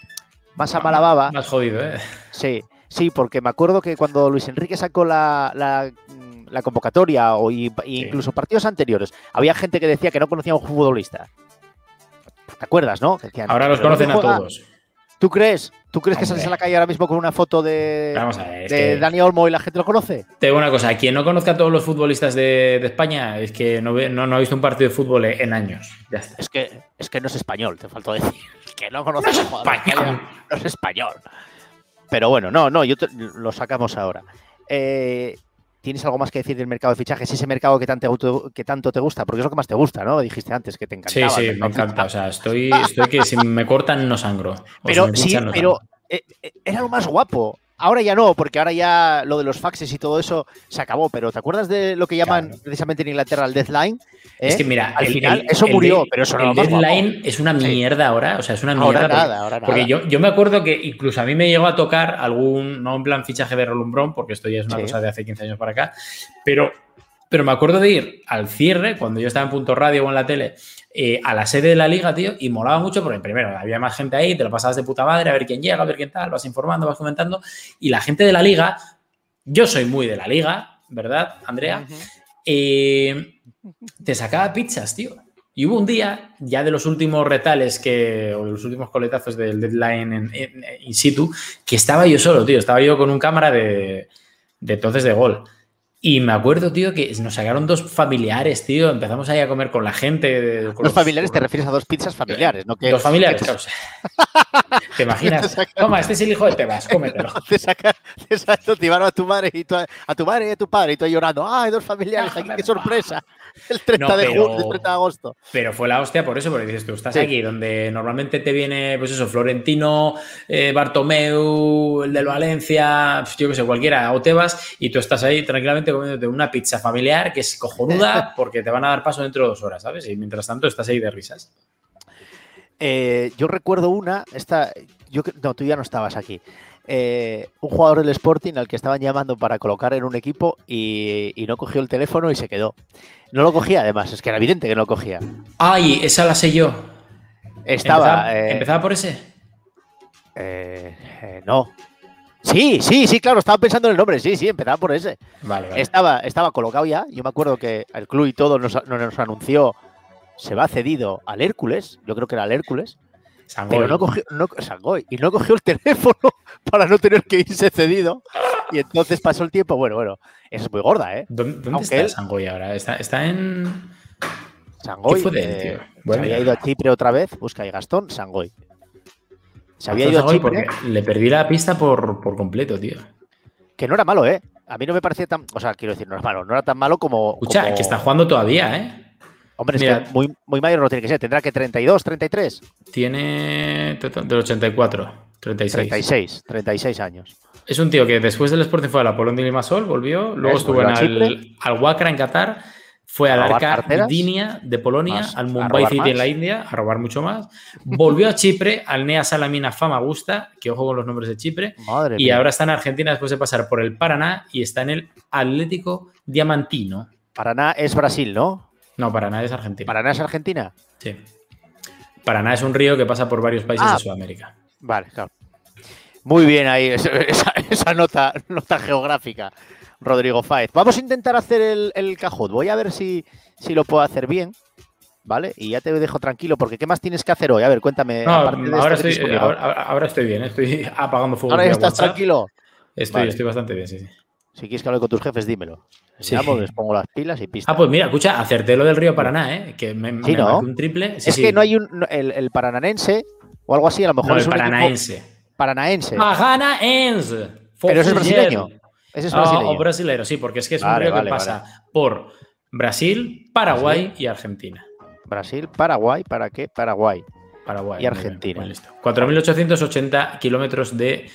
más a mala baba. Más jodido, ¿eh? Sí, sí, porque me acuerdo que cuando Luis Enrique sacó la, la, convocatoria o incluso partidos anteriores, había gente que decía que no conocía a un futbolista. ¿Te acuerdas, no? ahora los conocen a todos. ¿Tú crees? ¿Tú crees que sales a la calle ahora mismo con una foto de, de Dani Olmo y la gente lo conoce? Te digo una cosa, quien no conozca a todos los futbolistas de, España es que no, no, ha visto un partido de fútbol en años. Es, que, es que no es español, te faltó decir. *laughs* Que no conoce no español. No es español. Pero bueno, no, no, yo lo sacamos ahora. Eh, ¿Tienes algo más que decir del mercado de fichajes? Ese mercado que tanto, que tanto te gusta, porque es lo que más te gusta, ¿no? Dijiste antes que te encantaba. Sí, sí, me encanta. O sea, estoy, *laughs* estoy que si me cortan no sangro. Pero sí, pero eh, eh, era lo más guapo. Ahora ya no, porque ahora ya lo de los faxes y todo eso se acabó, pero ¿te acuerdas de lo que llaman precisamente en Inglaterra el deadline? Es que mira, al final eso murió, pero eso no El deadline es una mierda ahora, o sea, es una mierda. Ahora nada, ahora nada. Porque yo, yo me acuerdo que incluso a mí me llegó a tocar algún, no en plan fichaje de Rolumbrón, porque esto ya es una cosa de hace 15 años para acá, pero pero me acuerdo de ir al cierre, cuando yo estaba en punto radio o en la tele, eh, a la sede de la liga, tío, y molaba mucho porque primero había más gente ahí, te lo pasabas de puta madre, a ver quién llega, a ver quién tal, vas informando, vas comentando. Y la gente de la liga, yo soy muy de la liga, ¿verdad, Andrea? Eh, te sacaba pizzas, tío. Y hubo un día, ya de los últimos retales que, o de los últimos coletazos del deadline en, in situ, que estaba yo solo, tío. Estaba yo con un cámara de, de entonces de gol. Y me acuerdo, tío, que nos sacaron dos familiares, tío. Empezamos ahí a comer con la gente. Dos familiares te refieres a dos pizzas familiares, ¿no? Que, dos familiares, claro. *laughs* ¿Te imaginas? Toma, este es el hijo de Tebas, cómetelo. *laughs* te saca, te llevaron a tu madre y tu, a tu madre y a tu padre y tú llorando. ¡Ay, dos familiares! Aquí, ¡Qué sorpresa! *laughs* El 30, de, el 30 de agosto. Pero fue la hostia por eso, porque dices tú, estás aquí donde normalmente te viene, pues eso, Florentino, eh, Bartomeu, el del Valencia, yo qué sé, cualquiera, o Tebas, y tú estás ahí tranquilamente comiéndote una pizza familiar que es cojonuda *laughs* porque te van a dar paso dentro de dos horas, ¿sabes? Y mientras tanto estás ahí de risas. Eh, yo recuerdo una, esta, yo, no, tú ya no estabas aquí. Eh, un jugador del Sporting al que estaban llamando para colocar en un equipo y, no cogió el teléfono y se quedó. No lo cogía, además, es que era evidente que no lo cogía. Ay, esa la sé yo. Estaba. ¿Empezaba, eh, por ese? no. Sí, sí, sí, claro, estaba pensando en el nombre, sí, sí, empezaba por ese. Vale, Estaba, estaba colocado ya, yo me acuerdo que el club y todo nos, nos anunció, se va cedido al Hércules, yo creo que era el Hércules, pero no cogió, no, y no cogió el teléfono *laughs* para no tener que irse cedido. Y entonces pasó el tiempo. Bueno, bueno, eso es muy gorda, ¿eh? ¿Dónde, está Sangoy ahora? ¿Está, en. Sangoy. fue eh, se había ido a Chipre otra vez. Busca ahí Gastón, Sangoy. Se había ido a Chipre. Le perdí la pista por, por completo, tío. Que no era malo, ¿eh? A mí no me parecía tan. O sea, quiero decir, no era malo. No era tan malo como. Escucha, que está jugando todavía, ¿eh? Hombre, es que muy, muy mayor no tiene que ser. ¿Tendrá que 32, 33? Tiene del 84, 36. 36, 36 años. Es un tío que después del Sporting fue a la Polón de Limassol, volvió, luego estuvo en al, al Wakra en Qatar, fue al Arca Dinia de Polonia, al Mumbai City en la India, a robar mucho más. Volvió a Chipre, al Nea Salamina Famagusta, que ojo con los nombres de Chipre. y ahora está en Argentina después de pasar por el Paraná y está en el Atlético Diamantino. Paraná es Brasil, ¿no? No, Paraná es Argentina. ¿Paraná es Argentina? Sí. Paraná es un río que pasa por varios países de ah. Sudamérica. Vale, claro. Muy bien ahí, *laughs* esa, nota, nota geográfica, Rodrigo Fáez. Vamos a intentar hacer el, el Voy a ver si, si lo puedo hacer bien. ¿Vale? Y ya te dejo tranquilo, porque ¿qué más tienes que hacer hoy? A ver, cuéntame. ahora, estoy, ahora, estoy bien, estoy *laughs* apagando fuego. Ahora estás tranquilo. Estoy, estoy bastante bien, sí, sí. Si quieres que hable con tus jefes, dímelo. Sí. les pongo las pilas y pistas. Ah, pues mira, escucha, acerté lo del río Paraná, ¿eh? Que me, sí, un triple. es que no hay un. El, el, parananense o algo así, a lo mejor es el paranaense. Paranaense. Paranaense. Pero es brasileño. Ese es brasileño. o brasileño, sí, porque es que es un río que pasa por Brasil, Paraguay y Argentina. Brasil, Paraguay, ¿para qué? Paraguay. Paraguay. Y Argentina. 4.880 kilómetros de,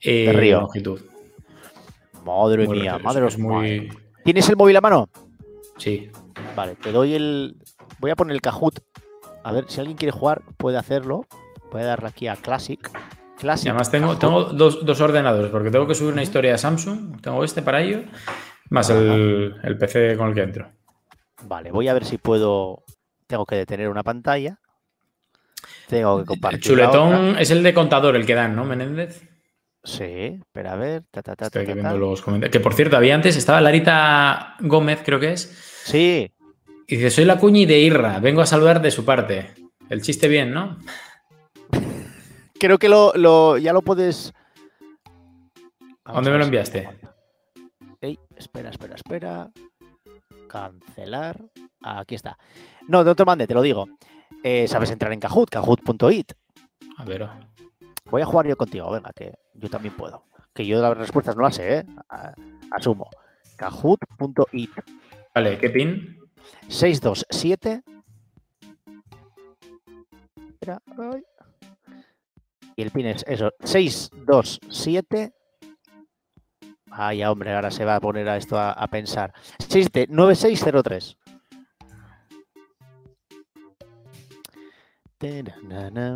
eh, de río. longitud. Madre mía, madre es muy. ¿Tienes el móvil a mano? Sí. Vale, te doy el. Voy a poner el Kahoot. A ver, si alguien quiere jugar, puede hacerlo. Voy a darle aquí a Classic. Classic. además, tengo, tengo dos, ordenadores, porque tengo que subir una historia a Samsung. Tengo este para ello, más el, el PC con el que entro. Vale, voy a ver si puedo. Tengo que detener una pantalla. Tengo que compartir. El chuletón es el de contador, el que dan, ¿no, Menéndez? Sí, pero a ver. Estoy viendo los comentarios. Que por cierto, había antes, estaba Larita Gómez, creo que es. Sí. Y dice: Soy la cuñi de Irra, vengo a saludar de su parte. El chiste bien, ¿no? Creo que lo, ya lo puedes. ¿Dónde me lo enviaste? Ey, espera, espera, espera. Cancelar. Aquí está. No, no te mande, te lo digo. Eh, Sabes entrar en Kahoot, kahoot.it. A ver. Voy a jugar yo contigo, venga, que yo también puedo. Que yo las respuestas no las sé, ¿eh? Asumo. Kahoot.it. Vale, ¿qué pin? 627. Y el pin es eso, 627 Vaya, hombre, ahora se va a poner a esto a, a pensar. 979603.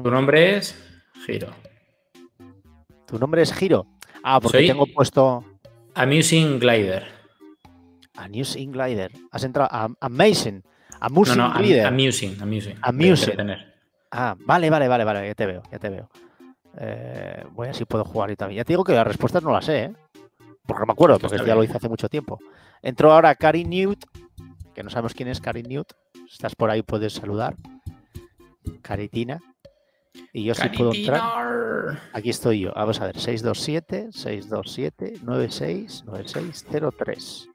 Tu nombre es Giro. Tu nombre es Giro. Ah, porque Soy- tengo puesto Amusing Glider. a News Glider. Has entrado a Amazing. A No, no, Glider. amusing, amusing. Amusing. Ah, vale, vale, vale, vale, ya te veo, ya te veo. Eh, voy a ver si puedo jugar y también. Ya te digo que las respuestas no las sé, ¿eh? Porque no me acuerdo, Pues porque ya lo hice hace mucho tiempo. Entró ahora Cari Newt, que no sabemos quién es Cari Newt. Si estás por ahí, puedes saludar. Caritina. Y yo sí puedo entrar. Aquí estoy yo. Vamos a ver, 627 627 96 9603.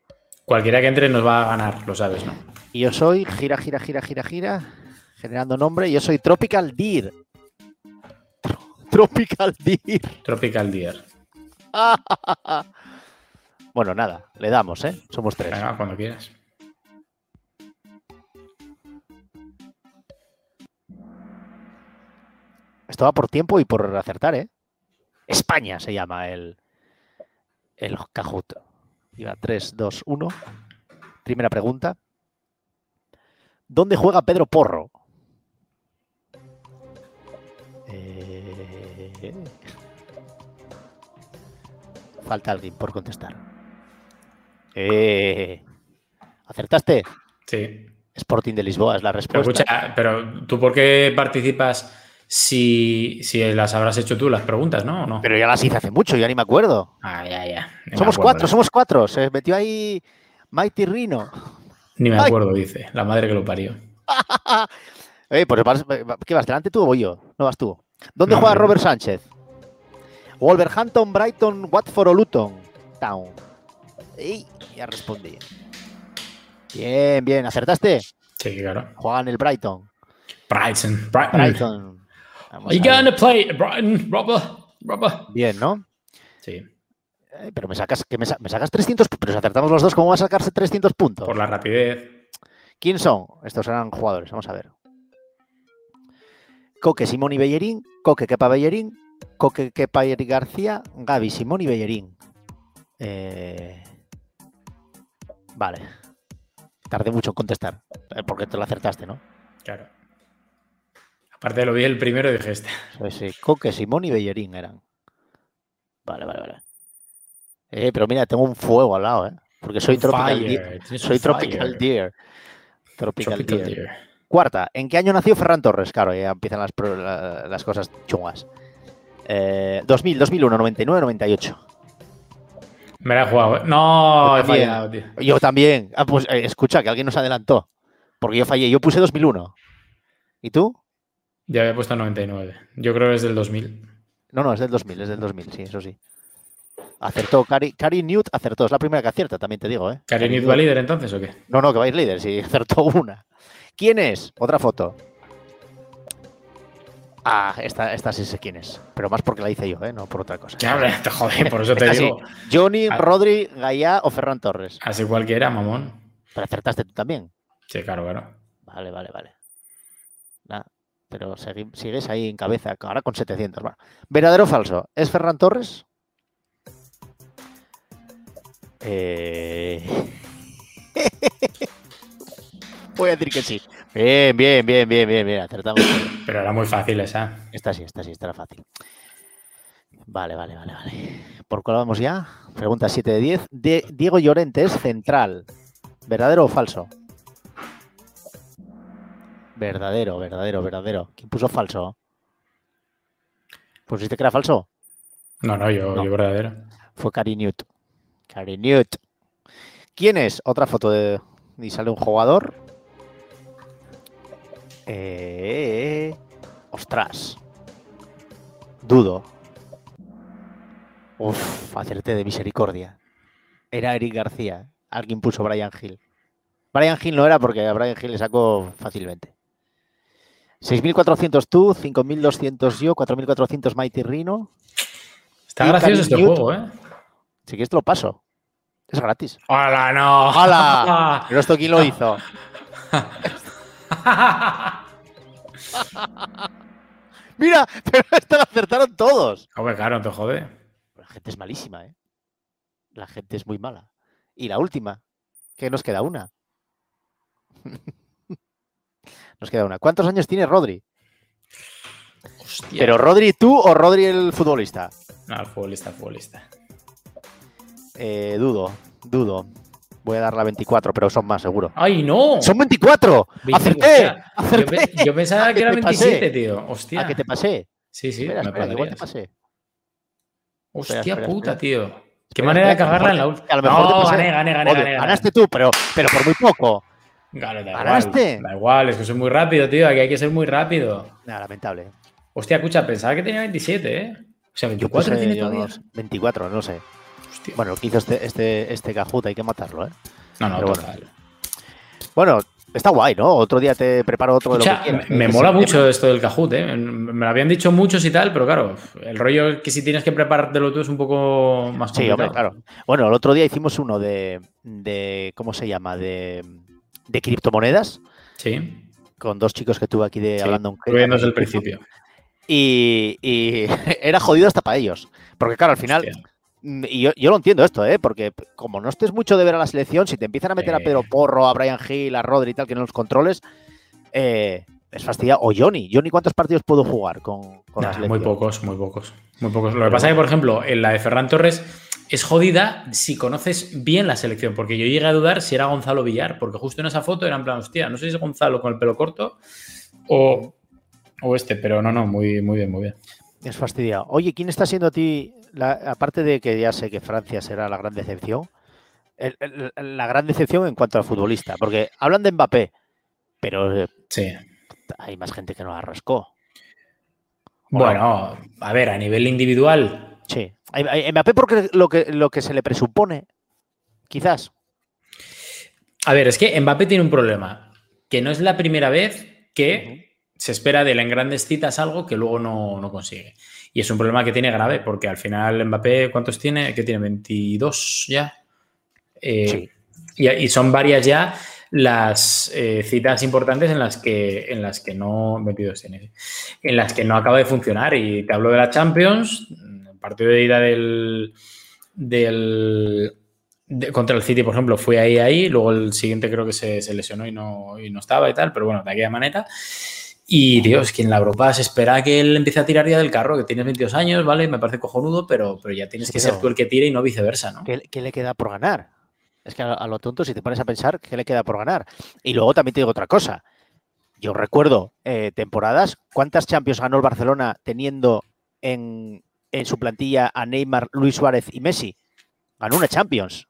Cualquiera que entre nos va a ganar, lo sabes, ¿no? Y yo soy gira, gira, gira, gira, gira, generando nombre. Yo soy Tropical Deer. Tropical Deer. Tropical Deer. *laughs* bueno, nada, le damos, ¿eh? Somos tres. Venga, cuando quieras. Esto va por tiempo y por acertar, ¿eh? España se llama el, el Kahoot. Iba 3, 2, 1. Primera pregunta. ¿Dónde juega Pedro Porro? Eh, Falta alguien por contestar. Eh, ¿Acertaste? Sí. Sporting de Lisboa es la Pero respuesta. escucha, pero ¿tú por qué participas si, si las habrás hecho tú las preguntas, no? ¿O no? Pero ya las hice hace mucho, ya ni me acuerdo. Ah, ya, ya. Ni Somos acuerdo. cuatro, somos cuatro. Se metió ahí Mighty Rino. Ni me Ay. acuerdo, dice. La madre que lo parió. *laughs* Eh, pues ¿Qué vas? ¿Delante tú o voy yo? No vas tú. ¿Dónde No, juega. Robert Sánchez? Wolverhampton, Brighton, Watford o Luton. Town. Ey, ya respondí. Bien, bien. ¿Acertaste? Sí, claro. Juega en el Brighton. Brighton. Brighton. Brighton. Vamos Are you gonna play Brighton, Robber? Robber. Bien, ¿no? Sí, Eh, pero me sacas, que me, sa- me sacas 300 pu- Pero si acertamos los dos, ¿cómo va a sacarse 300 puntos? por la rapidez. ¿Quién son? Estos eran jugadores, vamos a ver. Coque, Simón y Bellerín, Coque, Kepa Bellerín, Coque, Kepa y García, Gaby, Simón y Bellerín. Eh, Vale. Tardé mucho en contestar, eh, porque te lo acertaste, ¿no? Claro. Aparte lo vi el primero y dije este. Sí, sí, Coque, Simón y Bellerín eran. Vale, vale, vale. Eh, pero mira, tengo un fuego al lado, ¿eh? Porque soy Tropical Fire, Deer. Soy Tropical. Deer. Tropical, Tropical Deer. Deer. Cuarta, ¿en qué año nació Ferran Torres? Claro, ya empiezan las, las cosas chungas. Eh, 2000, 2001, 99, 98. Me la he jugado. ¿eh? No, Yo he también. fallado, tío. Yo también. Ah, pues eh, escucha, que alguien nos adelantó. Porque yo fallé. Yo puse 2001. ¿Y tú? Ya había puesto 99. Yo creo que es del 2000. No, no, es del 2000, es del 2000, sí, eso sí. Acertó, Cari, Cari Newt acertó. Es la primera que acierta, también te digo, ¿eh? Cari ¿Karinit Newt- va líder entonces o qué? No, no, que vais líder, sí, *laughs* acertó una. ¿Quién es? Otra foto. Ah, esta, esta sí sé quién es. Pero más porque la hice yo, ¿eh? No por otra cosa. Que hable, te jode, por eso te Esta sí. digo. Johnny, Ah. Rodri, Gaya o Ferran Torres. Así cualquiera, mamón. Pero acertaste tú también. Sí, claro, claro. Vale, vale, vale. Nah, pero segui- sigues ahí en cabeza, ahora con 700. va. ¿Verdadero o falso? ¿Es Ferran Torres? Eh... *laughs* Voy a decir que sí. Bien, bien, bien, bien, bien, bien. Acertamos. Pero era muy fácil esa. Esta sí, esta sí, esta era fácil. Vale, vale, vale, vale. ¿Por cuál vamos ya? Pregunta 7 de 10. De Diego Llorente es central. ¿Verdadero o falso? Verdadero, verdadero, verdadero. ¿Quién puso falso? ¿Pusiste que era falso? No, no, yo, No. yo verdadero. Fue Cari Newt. Cari Newt. ¿Quién es? Otra foto de. Y sale un jugador. Eh, ostras. Dudo. Uf, acerté de misericordia. Era Eric García. Alguien puso Brian Hill. Brian Hill no era porque a Brian Hill le sacó fácilmente. 6.400 tú, 5.200 yo, 4.400 Mighty Rino. Está gracioso este juego, ¿eh? Si quieres te lo paso. Es gratis. ¡Hala, no! ¡Hala! *laughs* ¿Pero esto quién lo hizo? *laughs* *laughs* Mira, pero esto lo acertaron todos. Hombre, claro, te jode. La gente es malísima, ¿eh? La gente es muy mala. Y la última, que nos queda una. *laughs* nos queda una. ¿Cuántos años tiene Rodri? ¿Pero Rodri tú o Rodri el futbolista? No, el futbolista, futbolista. Eh, dudo, dudo. Voy a dar la 24, pero son más, seguro. ¡Ay, no! ¡Son 24! ¡Acerté! Yo, pensaba *laughs* que era 27, tío. Hostia. ¿A que te pasé? Sí, sí, espera, me igual te pasé. Hostia puta, tío. Qué manera de cagarla en la última. A lo mejor no, gané, gané, gané, gané, Ganaste tú, pero, pero por muy poco. Claro, da ¿Ganaste? Igual, da igual, es que soy muy rápido, tío. Aquí hay que ser muy rápido. Nada, lamentable. Hostia, escucha, pensaba que tenía 27, ¿eh? O sea, 24 tiene todavía. 24, no sé. Hostia. Bueno, lo que hizo este, este, este Kahoot hay que matarlo, ¿eh? No, no, total. Bueno, Está guay, ¿no? Otro día te preparo otro de lo que Me mola mucho esto del Kahoot, ¿eh? Me lo habían dicho muchos y tal, pero claro, el rollo que si tienes que preparártelo tú es un poco más complicado. Sí, hombre, claro. Bueno, el otro día hicimos uno de, de ¿cómo se llama? De, de criptomonedas. Sí. Con dos chicos que tuve aquí de hablando un desde el principio. Y, y *laughs* era jodido hasta para ellos. Porque claro, al final... y yo, lo entiendo esto, ¿eh? porque como no estés mucho de ver a la selección, si te empiezan a meter a Pedro Porro, a Brian Hill, a Rodri y tal, que no los controles, eh, es fastidia. O Johnny. Johnny, ¿cuántos partidos puedo jugar con, con la selección? Muy pocos, muy pocos. Muy pocos. Lo que pasa es que, por ejemplo, en la de Ferran Torres es jodida si conoces bien la selección, porque yo llegué a dudar si era Gonzalo Villar, porque justo en esa foto era en plan, hostia, no sé si es Gonzalo con el pelo corto o, o este, pero no, no, muy, muy bien, muy bien. Es fastidia. Oye, ¿quién está siendo a ti aparte de que ya sé que Francia será la gran decepción, la gran decepción en cuanto al futbolista, porque hablan de Mbappé, pero eh, sí. hay más gente que no la rascó. Bueno, a ver, a nivel individual. Sí. Mbappé porque lo que, lo que se le presupone, quizás. A ver, es que Mbappé tiene un problema, que no es la primera vez que se espera de la en grandes citas algo que luego no, no consigue. Y es un problema que tiene grave, porque al final Mbappé, ¿cuántos tiene? ¿Qué tiene? ¿22 ya? Eh, y, son varias ya las eh, citas importantes en las que en las que no 22 tiene, en las que no acaba de funcionar. Y te hablo de la Champions, el partido de ida del, del contra el City, por ejemplo, fue ahí ahí, luego el siguiente creo que se, se lesionó y no, y no estaba y tal, pero bueno, de aquella manera. Y, Dios, que en la Europa se espera que él empiece a tirar ya del carro, que tienes 22 años, ¿vale? Me parece cojonudo, pero, pero ya tienes que ser tú el que tire y no viceversa, ¿no? ¿Qué, le queda por ganar? Es que a, lo tonto, si te pones a pensar, ¿qué le queda por ganar? Y luego también te digo otra cosa. Yo recuerdo eh, temporadas, ¿cuántas Champions ganó el Barcelona teniendo en, en su plantilla a Neymar, Luis Suárez y Messi? Ganó una Champions.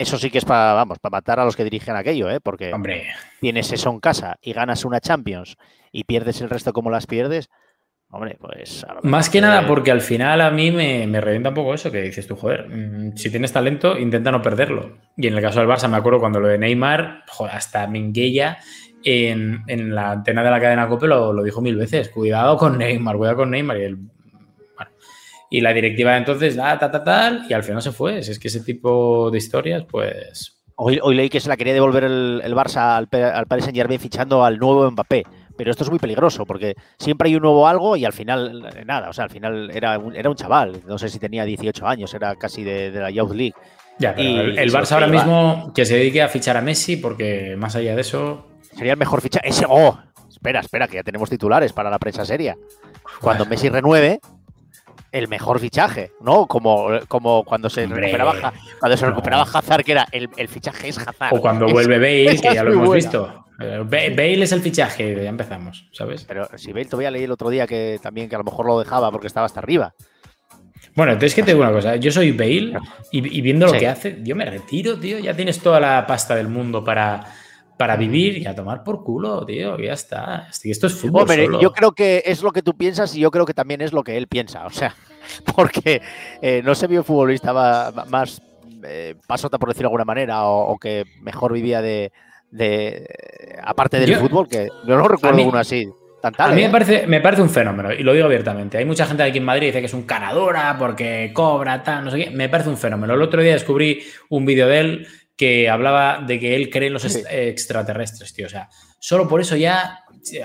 Eso sí que es para, vamos, para matar a los que dirigen aquello, ¿eh? Porque Hombre. tienes eso en casa y ganas una Champions y pierdes el resto como las pierdes. Hombre, pues. Más que nada porque al final a mí me, me, revienta un poco eso que dices tú, joder, mm, si tienes talento, intenta no perderlo. Y en el caso del Barça, me acuerdo cuando lo de Neymar, joder, hasta Minguella en, en la antena de la cadena Cope lo, lo, dijo mil veces: cuidado con Neymar, cuidado con Neymar. Y el y la directiva entonces, ah, ta, ta, tal, y al final se fue. Si es que ese tipo de historias, pues. Hoy, hoy leí que se la quería devolver el, el Barça al, al Paris Saint Germain fichando al nuevo Mbappé. Pero esto es muy peligroso porque siempre hay un nuevo algo y al final eh, nada. O sea, al final era un, era un chaval. No sé si tenía 18 años, era casi de, la Youth League. Ya, y, el, Barça ahora mismo que se dedique a fichar a Messi porque más allá de eso. Sería el mejor fichaje. Ese, oh, espera, espera, que ya tenemos titulares para la prensa seria. Cuando Messi renueve, el mejor fichaje, ¿no? Como, como cuando se recuperaba cuando se recuperaba Hazard, que era el, fichaje es Hazard. O cuando vuelve Bale, que ya lo hemos visto. Eh, Bale es el fichaje, ya empezamos, ¿sabes? Pero si Bale todavía leí el otro día que también que a lo mejor lo dejaba porque estaba hasta arriba. Bueno, entonces que te digo una cosa, yo soy Bale y, viendo lo que hace, yo me retiro, tío, ya tienes toda la pasta del mundo para, para vivir y a tomar por culo, tío, ya está. Esto es fútbol. Hombre, yo creo que es lo que tú piensas y yo creo que también es lo que él piensa. O sea, *laughs* porque eh, no se vio futbolista más eh, pasota, por decirlo de alguna manera, o, que mejor vivía de, aparte del fútbol, que yo no recuerdo uno así. a mí me ¿eh? parece, me parece un fenómeno, y lo digo abiertamente. Hay mucha gente aquí en Madrid que dice que es un ganadora porque cobra, tal, no sé qué. Me parece un fenómeno. El otro día descubrí un vídeo de él que hablaba de que él cree en los extraterrestres, tío. O sea, solo por eso ya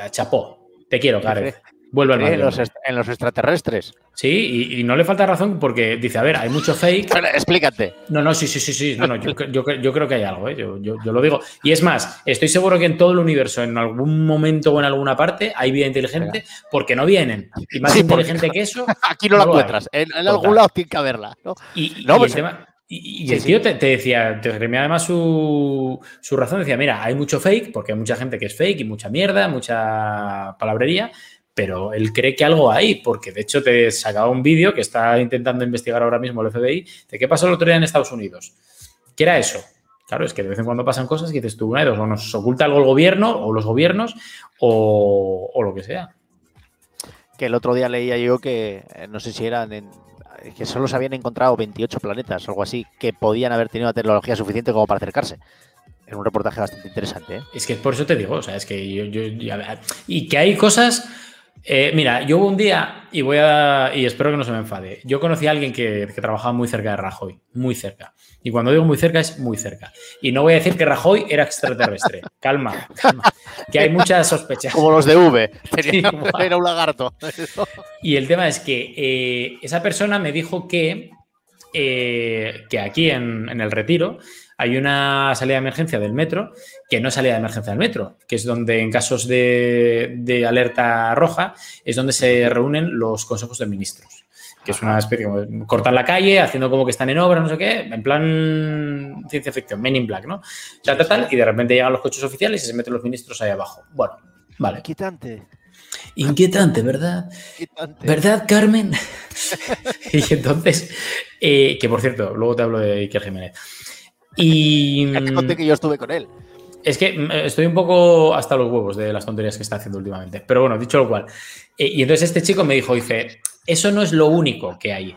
chapó. Te quiero, Gareth. Vuelve al en los, en los, extraterrestres. Sí, y, no le falta razón porque dice, a ver, hay mucho fake. explícate. No, no, sí, sí, sí, sí. No, no, yo, yo, creo que hay algo, ¿eh? yo, yo, lo digo. Y es más, estoy seguro que en todo el universo, en algún momento o en alguna parte, hay vida inteligente porque no vienen. Y más inteligente que eso. *laughs* Aquí no, la encuentras. En, algún lado tiene que haberla. ¿no? Y, no, pues, el tema, y, el tío te, decía, te remía además su, su, razón, decía, mira, hay mucho fake, porque hay mucha gente que es fake y mucha mierda, mucha palabrería, pero él cree que algo hay, porque de hecho te sacaba un vídeo que está intentando investigar ahora mismo el FBI de qué pasó el otro día en Estados Unidos. ¿Qué era eso? Claro, es que de vez en cuando pasan cosas y dices tú, una de dos, o nos oculta algo el gobierno o los gobiernos o, lo que sea. Que el otro día leía yo que, eh, no sé si eran que solo se habían encontrado 28 planetas o algo así que podían haber tenido la tecnología suficiente como para acercarse. Era un reportaje bastante interesante. ¿eh? Es que por eso te digo, o sea, es que yo, yo y que hay cosas eh, mira, yo hubo un día, y voy a. y espero que no se me enfade. Yo conocí a alguien que, trabajaba muy cerca de Rajoy, muy cerca. Y cuando digo muy cerca, es muy cerca. Y no voy a decir que Rajoy era extraterrestre. *laughs* calma, calma. Que hay muchas sospechas. Como los de V. *laughs* era un lagarto. y el tema es que eh, esa persona me dijo que, eh, que aquí en, en el retiro hay una salida de emergencia del metro que no es salida de emergencia del metro, que es donde en casos de, alerta roja es donde se reúnen los consejos de ministros que es una especie de cortar la calle, haciendo como que están en obra, no sé qué, en plan ciencia ficción, Men in Black, ¿no? O tal, y de repente llegan los coches oficiales y se meten los ministros ahí abajo. Bueno, vale. Inquietante. Inquietante, ¿verdad? Inquietante. ¿Verdad, Carmen? *laughs* y entonces, eh, que por cierto, luego te hablo de Iker Jiménez. Y. *laughs* te conté que yo estuve con él. Es que mm, estoy un poco hasta los huevos de las tonterías que está haciendo últimamente. Pero bueno, dicho lo cual. Eh, y entonces este chico me dijo, dice, eso no es lo único que hay.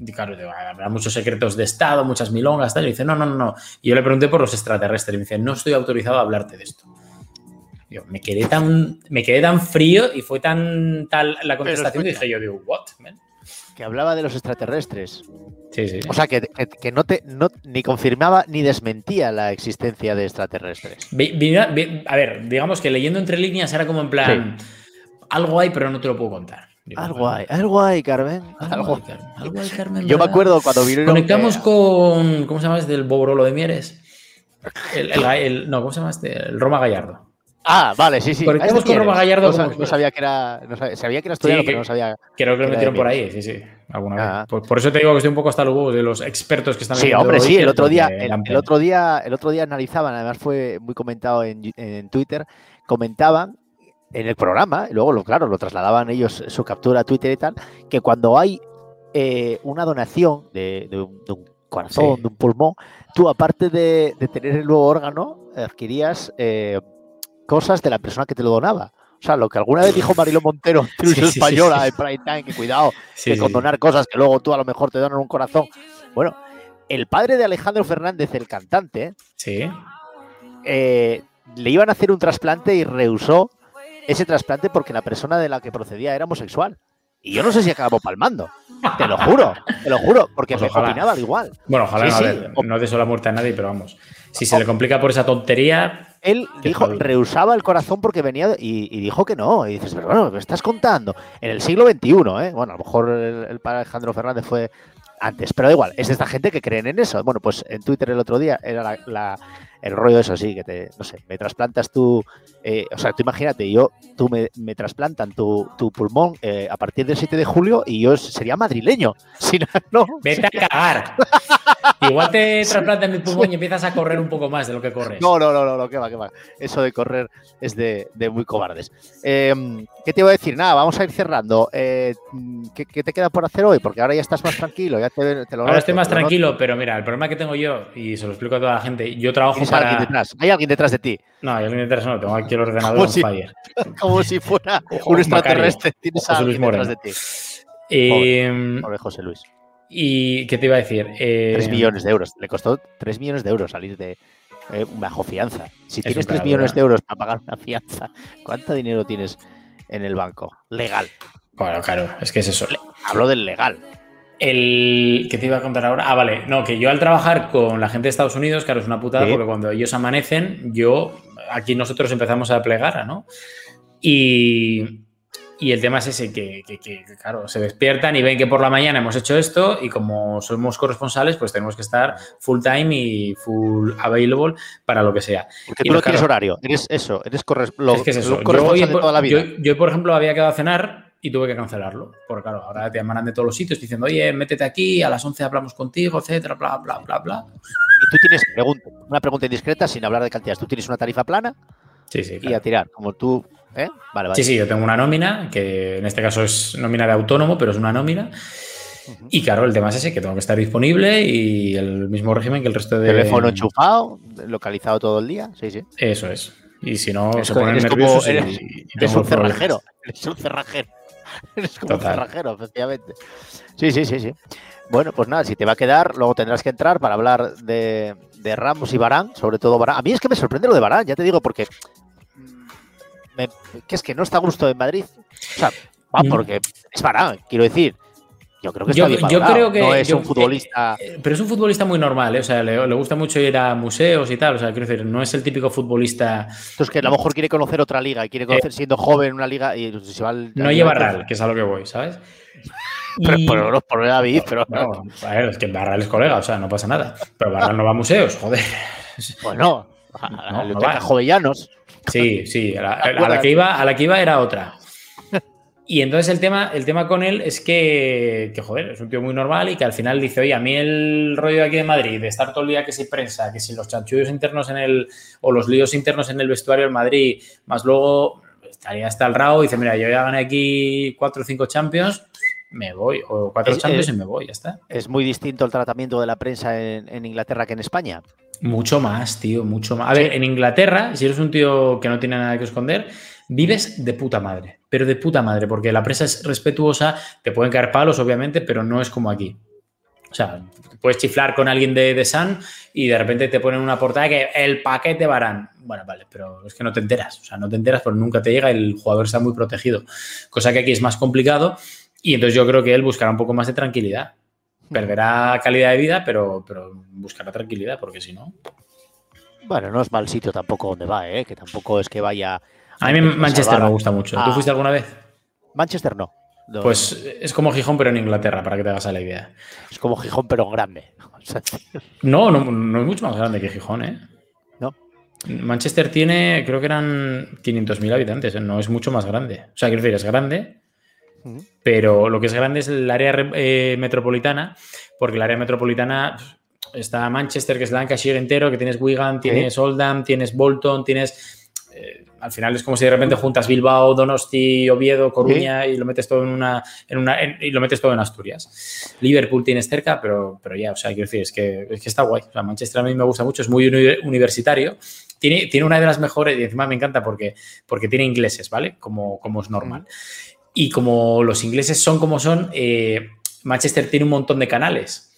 Y claro, habrá muchos secretos de Estado, muchas milongas, tal. Y dice, no, no, no. Y yo le pregunté por los extraterrestres. Y me dice, no estoy autorizado a hablarte de esto. Yo, me quedé tan, me quedé tan frío y fue tan tal la contestación que dije yo, digo, what, man? Que hablaba de los extraterrestres. Sí, sí. O sea, que, no te ni confirmaba ni desmentía la existencia de extraterrestres. a ver, digamos que leyendo entre líneas era como en plan, algo hay, pero no te lo puedo contar. algo hay, algo hay, Carmen. Algo, hay, Carmen. Yo me acuerdo cuando vino. Conectamos con. ¿Cómo se llama este? El Bobrolo de Mieres. El, no, ¿cómo se llama este? El Roma Gallardo. Ah, vale, sí, sí. Conectamos con Roma Gallardo. No, sabía que era. sabía, que era estudiante, pero no sabía. Creo que lo metieron por ahí, sí, sí. Alguna vez. Ah. Por, eso te digo que estoy un poco hasta luego de los expertos que están Sí, hombre, sí. El otro, día, el, otro día, el otro día analizaban, además fue muy comentado en, en Twitter, comentaban en el programa, y luego, lo, claro, lo trasladaban ellos su captura a Twitter y tal, que cuando hay eh, una donación de, un, corazón, de un pulmón, tú, aparte de, tener el nuevo órgano, adquirías. Eh, cosas de la persona que te lo donaba. O sea, lo que alguna vez dijo Marilo Montero, *laughs* sí, española en Prime Time, que cuidado, que con donar cosas que luego tú a lo mejor te donan un corazón. Bueno, el padre de Alejandro Fernández, el cantante, sí. Eh, le iban a hacer un trasplante y rehusó ese trasplante porque la persona de la que procedía era homosexual. Y yo no sé si acabó palmando. Te lo juro, te lo juro, porque pues me opinaba igual. Bueno, ojalá no, no deseo la muerte a nadie, pero vamos. Si se le complica por esa tontería. Él dijo, rehusaba el corazón porque venía y, dijo que no. Y dices, pero bueno, me estás contando. En el siglo XXI, ¿eh? Bueno, a lo mejor el, padre Alejandro Fernández fue antes, pero da igual, es de esta gente que creen en eso. Bueno, pues en Twitter el otro día era la, el rollo de eso, sí, que te, no sé, me trasplantas tú, eh, o sea, tú imagínate, yo, tú me, me trasplantan tu, tu pulmón eh, a partir del 7 de julio y yo sería madrileño. *laughs* Si no, Vete a cagar. *laughs* Igual te *laughs* trasplantan mi pulmón y empiezas a correr un poco más de lo que corres. No, no, no, no, no que va, que va. Eso de correr es de, de muy cobardes. Em, ¿Qué te iba a decir? Nada, vamos a ir cerrando. Eh, ¿qué, ¿qué, te queda por hacer hoy? Porque ahora ya estás más tranquilo, ya te, te lo Ahora estoy más tranquilo, pero mira, el problema que tengo yo, y se lo explico a toda la gente, yo trabajo hay alguien detrás de ti. No, hay alguien detrás, no, tengo aquí el ordenador como, si, *laughs* como si fuera *laughs* un extraterrestre. Tienes a alguien detrás de ti. Eh, pobre, José Luis. ¿Y qué te iba a decir? Eh, 3 millones de euros. Le costó 3 millones de euros salir de eh, bajo fianza. Si tienes 3 millones de euros para pagar una fianza, ¿cuánto dinero tienes en el banco? Legal. Bueno, claro, es que es eso. Hablo del legal. El. ¿Qué te iba a contar ahora? Ah, vale. No, que yo al trabajar con la gente de Estados Unidos, claro, es una putada porque cuando ellos amanecen, yo. Aquí nosotros empezamos a plegar, ¿no? Y. Y el tema es ese, que, claro, se despiertan y ven que por la mañana hemos hecho esto y como somos corresponsales, pues tenemos que estar full time y full available para lo que sea. Porque tú no tienes horario, eres eso, eres es que es eso. corresponsal de toda la vida. Yo, por ejemplo, había quedado a cenar y tuve que cancelarlo. Porque, claro, ahora te llaman de todos los sitios diciendo, oye, métete aquí, a las 11 hablamos contigo, etcétera, bla, bla, bla, bla. Y tú tienes, pregunta, una pregunta indiscreta sin hablar de cantidades. ¿Tú tienes una tarifa plana? Sí, sí. Y a tirar, como tú ¿Eh? Sí, sí, yo tengo una nómina, que en este caso es nómina de autónomo, pero es una nómina. Y claro, el tema es ese, que tengo que estar disponible y el mismo régimen que el resto de... Teléfono enchufado, localizado todo el día, sí, sí. Eso es. Y si no, se ponen nerviosos y, Es un cerrajero, es un cerrajero. Es como un cerrajero, efectivamente. Sí, sí, sí, sí. Bueno, pues nada, si te va a quedar, luego tendrás que entrar para hablar de, de Ramos y Barán, sobre todo Barán. A mí es que me sorprende lo de Barán, ya te digo, porque que es que no está a gusto en Madrid. O sea, va, mm. porque es para, quiero decir. Yo creo que está yo, yo creo que no es un futbolista. Eh, pero es un futbolista muy normal, ¿eh? o sea, le, gusta mucho ir a museos y tal. O sea, quiero decir, no es el típico futbolista. Entonces, que a lo mejor quiere conocer otra liga y quiere conocer eh, siendo joven una liga. Y se va no lleva Barral, que es a lo que voy, ¿sabes? *laughs* Pero por, por David, pero. No, a ver, es que Barral es colega, o sea, no pasa nada. Pero Barral no va a museos, joder. Bueno, *laughs* a, no, a Jovellanos. Sí, sí, a la, que iba, a la que iba era otra. *laughs* Y entonces el tema, el tema con él es que, joder, es un tío muy normal y que al final dice, oye, a mí el rollo de aquí de Madrid, de estar todo el día que si prensa, que si los chanchullos internos en el, o los líos internos en el vestuario en Madrid, más luego estaría hasta el rao y dice, mira, yo ya gané aquí cuatro o cinco champions, me voy, o cuatro champions y me voy, ya está. Es muy distinto el tratamiento de la prensa en Inglaterra que en España. Mucho más, tío, mucho más. A ver, en Inglaterra, si eres un tío que no tiene nada que esconder, vives de puta madre, pero de puta madre, porque la prensa es respetuosa, te pueden caer palos, obviamente, pero no es como aquí. O sea, puedes chiflar con alguien de, de Sun y de repente te ponen una portada que el paquete varán. Bueno, vale, pero es que no te enteras. O sea, no te enteras porque nunca te llega, el jugador está muy protegido. Cosa que aquí es más complicado. Y entonces yo creo que él buscará un poco más de tranquilidad. Perderá calidad de vida, pero, pero buscará tranquilidad, porque si no. Bueno, no es mal sitio tampoco donde va, ¿eh? que tampoco es que vaya. A mí Manchester me gusta mucho. ¿Tú ah. fuiste alguna vez? Manchester no. Pues es como Gijón, pero en Inglaterra, para que te hagas la idea. Es como Gijón, pero grande. *laughs* no, no, no es mucho más grande que Gijón, ¿eh? No. Manchester tiene, creo que eran 500.000 habitantes, ¿eh? no es mucho más grande. O sea, quiero decir, es grande, pero lo que es grande es el área eh, metropolitana, porque el área metropolitana está Manchester, que es Lancashire entero, que tienes Wigan, tienes Oldham, tienes Bolton, tienes... Eh, al final es como si de repente juntas Bilbao, Donosti, Oviedo, Coruña y lo metes todo en una, en una y lo metes todo en Asturias. Liverpool tienes cerca, pero, pero ya, o sea, quiero decir, es que, es que está guay. O sea, Manchester a mí me gusta mucho, es muy universitario. Tiene, tiene una de las mejores, y encima me encanta porque, porque tiene ingleses, ¿vale? Como, como es normal. Y como los ingleses son como son, eh, Manchester tiene un montón de canales.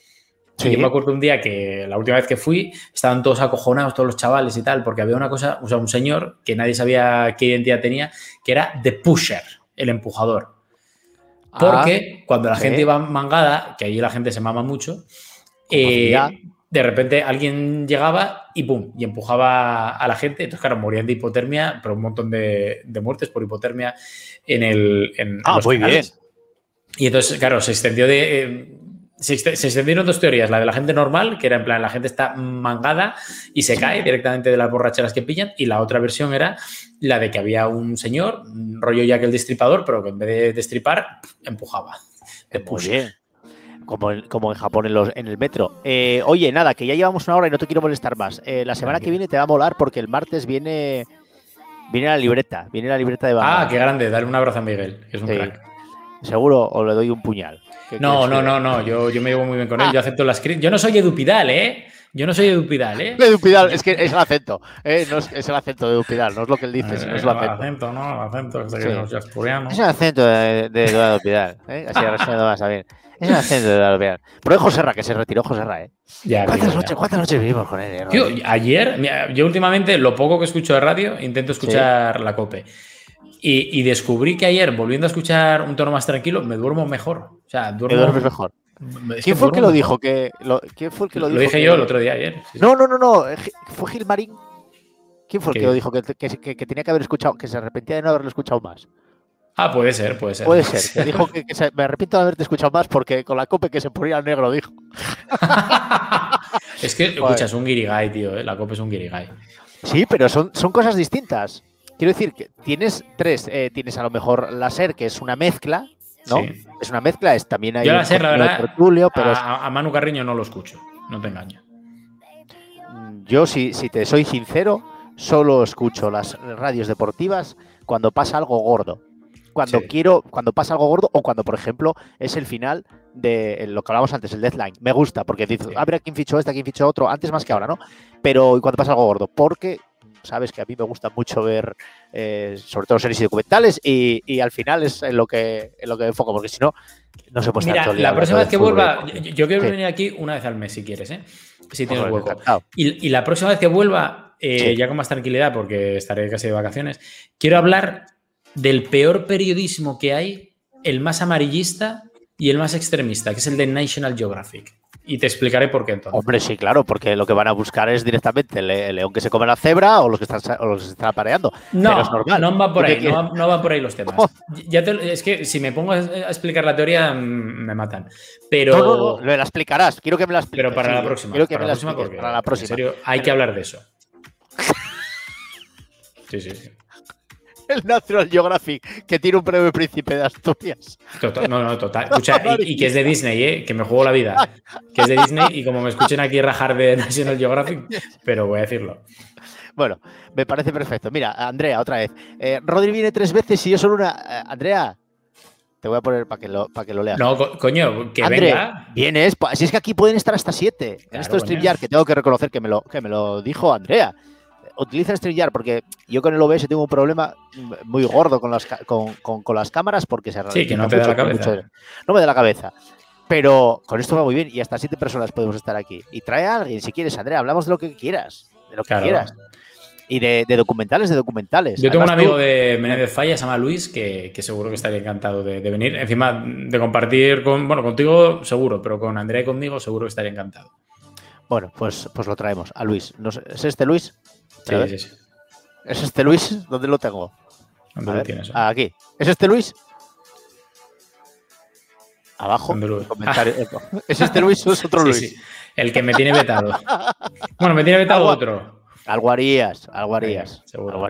yo me acuerdo un día que la última vez que fui estaban todos acojonados, todos los chavales y tal, porque había una cosa, o sea, un señor que nadie sabía qué identidad tenía, que era The Pusher, el empujador. Porque ah, cuando la gente iba mangada, que allí la gente se mama mucho, eh, de repente alguien llegaba y pum, y empujaba a la gente. Entonces, claro, morían de hipotermia, pero un montón de, muertes por hipotermia en el. En, ah, muy bien. Y entonces, claro, se extendió de. Eh, se, extendieron dos teorías, la de la gente normal, que era en plan, la gente está mangada y se cae directamente de las borracheras que pillan, y la otra versión era la de que había un señor, rollo ya que el destripador, pero que en vez de destripar, empujaba. Muy bien como en, como en Japón en, los, en el metro. Eh, oye, nada, que ya llevamos una hora y no te quiero molestar más. Eh, la semana que viene te va a molar porque el martes viene viene la libreta, viene la libreta de Ah, qué grande, dale un abrazo a Miguel, que es un crack. Seguro o le doy un puñal. No, no, no, no, yo, yo me llevo muy bien con él, yo acepto las críticas. Yo no soy Edupidal, ¿eh? Yo no soy Edupidal, ¿eh? Edupidal, es que es el acento, ¿eh? no es, el acento de Edupidal, no es lo que él dice, sino es el acento. El acento, ¿no? El acento es de los asturianos. Es el acento de, de, Edupidal, ¿eh? Así resumido más a bien. Es el acento de Edupidal. Pero es José Ra, que se retiró José Ra, ¿eh? Ya, ¿Cuántas, noches, ¿Cuántas noches vivimos con él? Eh, Tío, ayer, yo últimamente, lo poco que escucho de radio, intento escuchar la COPE. Y, y, descubrí que ayer, volviendo a escuchar un tono más tranquilo, me duermo mejor. O sea, duermo... duermes mejor. ¿Quién fue el que lo dijo? Que ¿Quién fue el que lo, dijo? Lo dije yo el otro día ayer. no, no, no, no. Fue Gilmarín. ¿Quién fue el que lo dijo? Que, que, tenía que haber escuchado, que se arrepentía de no haberlo escuchado más. Ah, puede ser, puede ser. Puede ser. *laughs* dijo que, me arrepiento de haberte escuchado más porque con la cope que se ponía negro, dijo. *laughs* es que, escucha, es un guirigay, tío. ¿eh? La cope es un guirigay. Sí, pero son, son cosas distintas. Quiero decir que tienes tres. Eh, tienes a lo mejor la SER, que es una mezcla, ¿no? Es una mezcla, es también hay Yo la SER, la verdad, pero a, a, Manu Carriño no lo escucho, no te engaño. Mm, yo, si, si te soy sincero, solo escucho las radios deportivas cuando pasa algo gordo cuando quiero, cuando pasa algo gordo o cuando, por ejemplo, es el final de lo que hablábamos antes, el deadline. Me gusta porque dices, a ver a quién fichó este, a quién fichó otro, antes más que ahora, ¿no? Pero cuando pasa algo gordo, porque sabes que a mí me gusta mucho ver, eh, sobre todo series y documentales, y, al final es en lo que en lo que enfoco, porque si no, no se puede Mira, la próxima vez que vuelva, yo, quiero venir aquí una vez al mes, si quieres, ¿eh? Si tienes hueco. Y, la próxima vez que vuelva, eh, ya con más tranquilidad, porque estaré casi de vacaciones, quiero hablar del peor periodismo que hay, el más amarillista y el más extremista, que es el de National Geographic. Y te explicaré por qué entonces. Hombre, sí, claro, porque lo que van a buscar es directamente el, león que se come la cebra o los que están, los que están apareando. No, es normal. no van por ahí, no, van por ahí los temas. *laughs* Ya es que si me pongo a explicar la teoría, mm, me matan. Pero. No, no, no, la explicarás. Quiero que me la expliques. Pero para la próxima. Quiero que me la, próxima para la próxima. En serio, hay que hablar de eso. *laughs* Sí, sí, sí. *laughs* el Natural Geographic, que tiene un premio príncipe de Asturias. no, no, total. Escucha, *laughs* y, que es de Disney, ¿eh? que me juego la vida. Que es de Disney y como me escuchen aquí rajar de *laughs* National Geographic, pero voy a decirlo. Bueno, me parece perfecto. Mira, Andrea, otra vez. Eh, Rodri viene tres veces y yo solo una. Eh, Andrea, te voy a poner para que lo, para que lo leas. No, coño, que venga. Vienes, si es que aquí pueden estar hasta siete. en esto StreamYard, que tengo que reconocer que me lo, que me lo dijo Andrea utiliza StreamYard porque yo con el OBS tengo un problema muy gordo con las, con, con, las cámaras porque se Sí, que no te da la cabeza. no me da la cabeza. Pero con esto va muy bien y hasta siete personas podemos estar aquí. Y trae a alguien, si quieres, Andrea, hablamos de lo que quieras. De lo que quieras. Y de, documentales, de documentales. Yo tengo un amigo de Menéndez Falla, se llama Luis, que, seguro que estaría encantado de, venir. Encima de compartir con, bueno, contigo seguro, pero con Andrea y conmigo seguro que estaría encantado. Bueno, pues, pues lo traemos a Luis. ¿Es este Luis? Sí, sí, ¿Es este Luis? ¿Dónde lo tengo? ¿Dónde lo tienes? Aquí. ¿Es este Luis? Abajo. *laughs* *laughs* ¿Es este Luis o es otro Luis? El que me tiene vetado. *laughs* bueno, me tiene vetado otro. Algo harías, algo harías. seguro.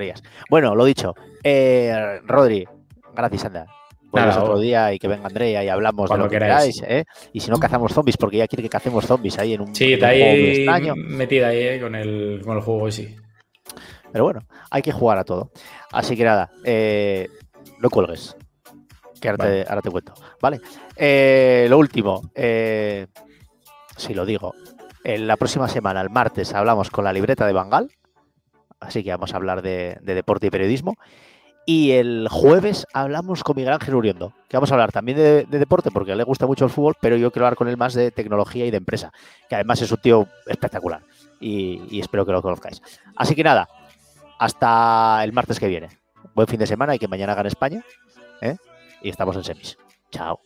Bueno, lo dicho. Eh, Rodri, gracias, anda. Vuelves otro día y que venga Andrea y hablamos de lo que queráis. ¿eh? Y si no, cazamos zombies, porque ya quiere que cacemos zombies ahí en un. Sí, está ahí metida ahí ¿eh? con, el, con el juego, sí. Pero bueno, hay que jugar a todo. Así que nada, eh, no cuelgues. Que ahora, te, cuento. Vale. Eh, lo último, eh, si lo digo, en la próxima semana, el martes, hablamos con la libreta de Bangal. Así que vamos a hablar de, deporte y periodismo. Y el jueves hablamos con Miguel Ángel Uriondo, que vamos a hablar también de, deporte, porque le gusta mucho el fútbol, pero yo quiero hablar con él más de tecnología y de empresa, que además es un tío espectacular. y espero que lo conozcáis. Así que nada, hasta el martes que viene. Buen fin de semana y que mañana gane España. ¿eh? Y estamos en semis. Chao.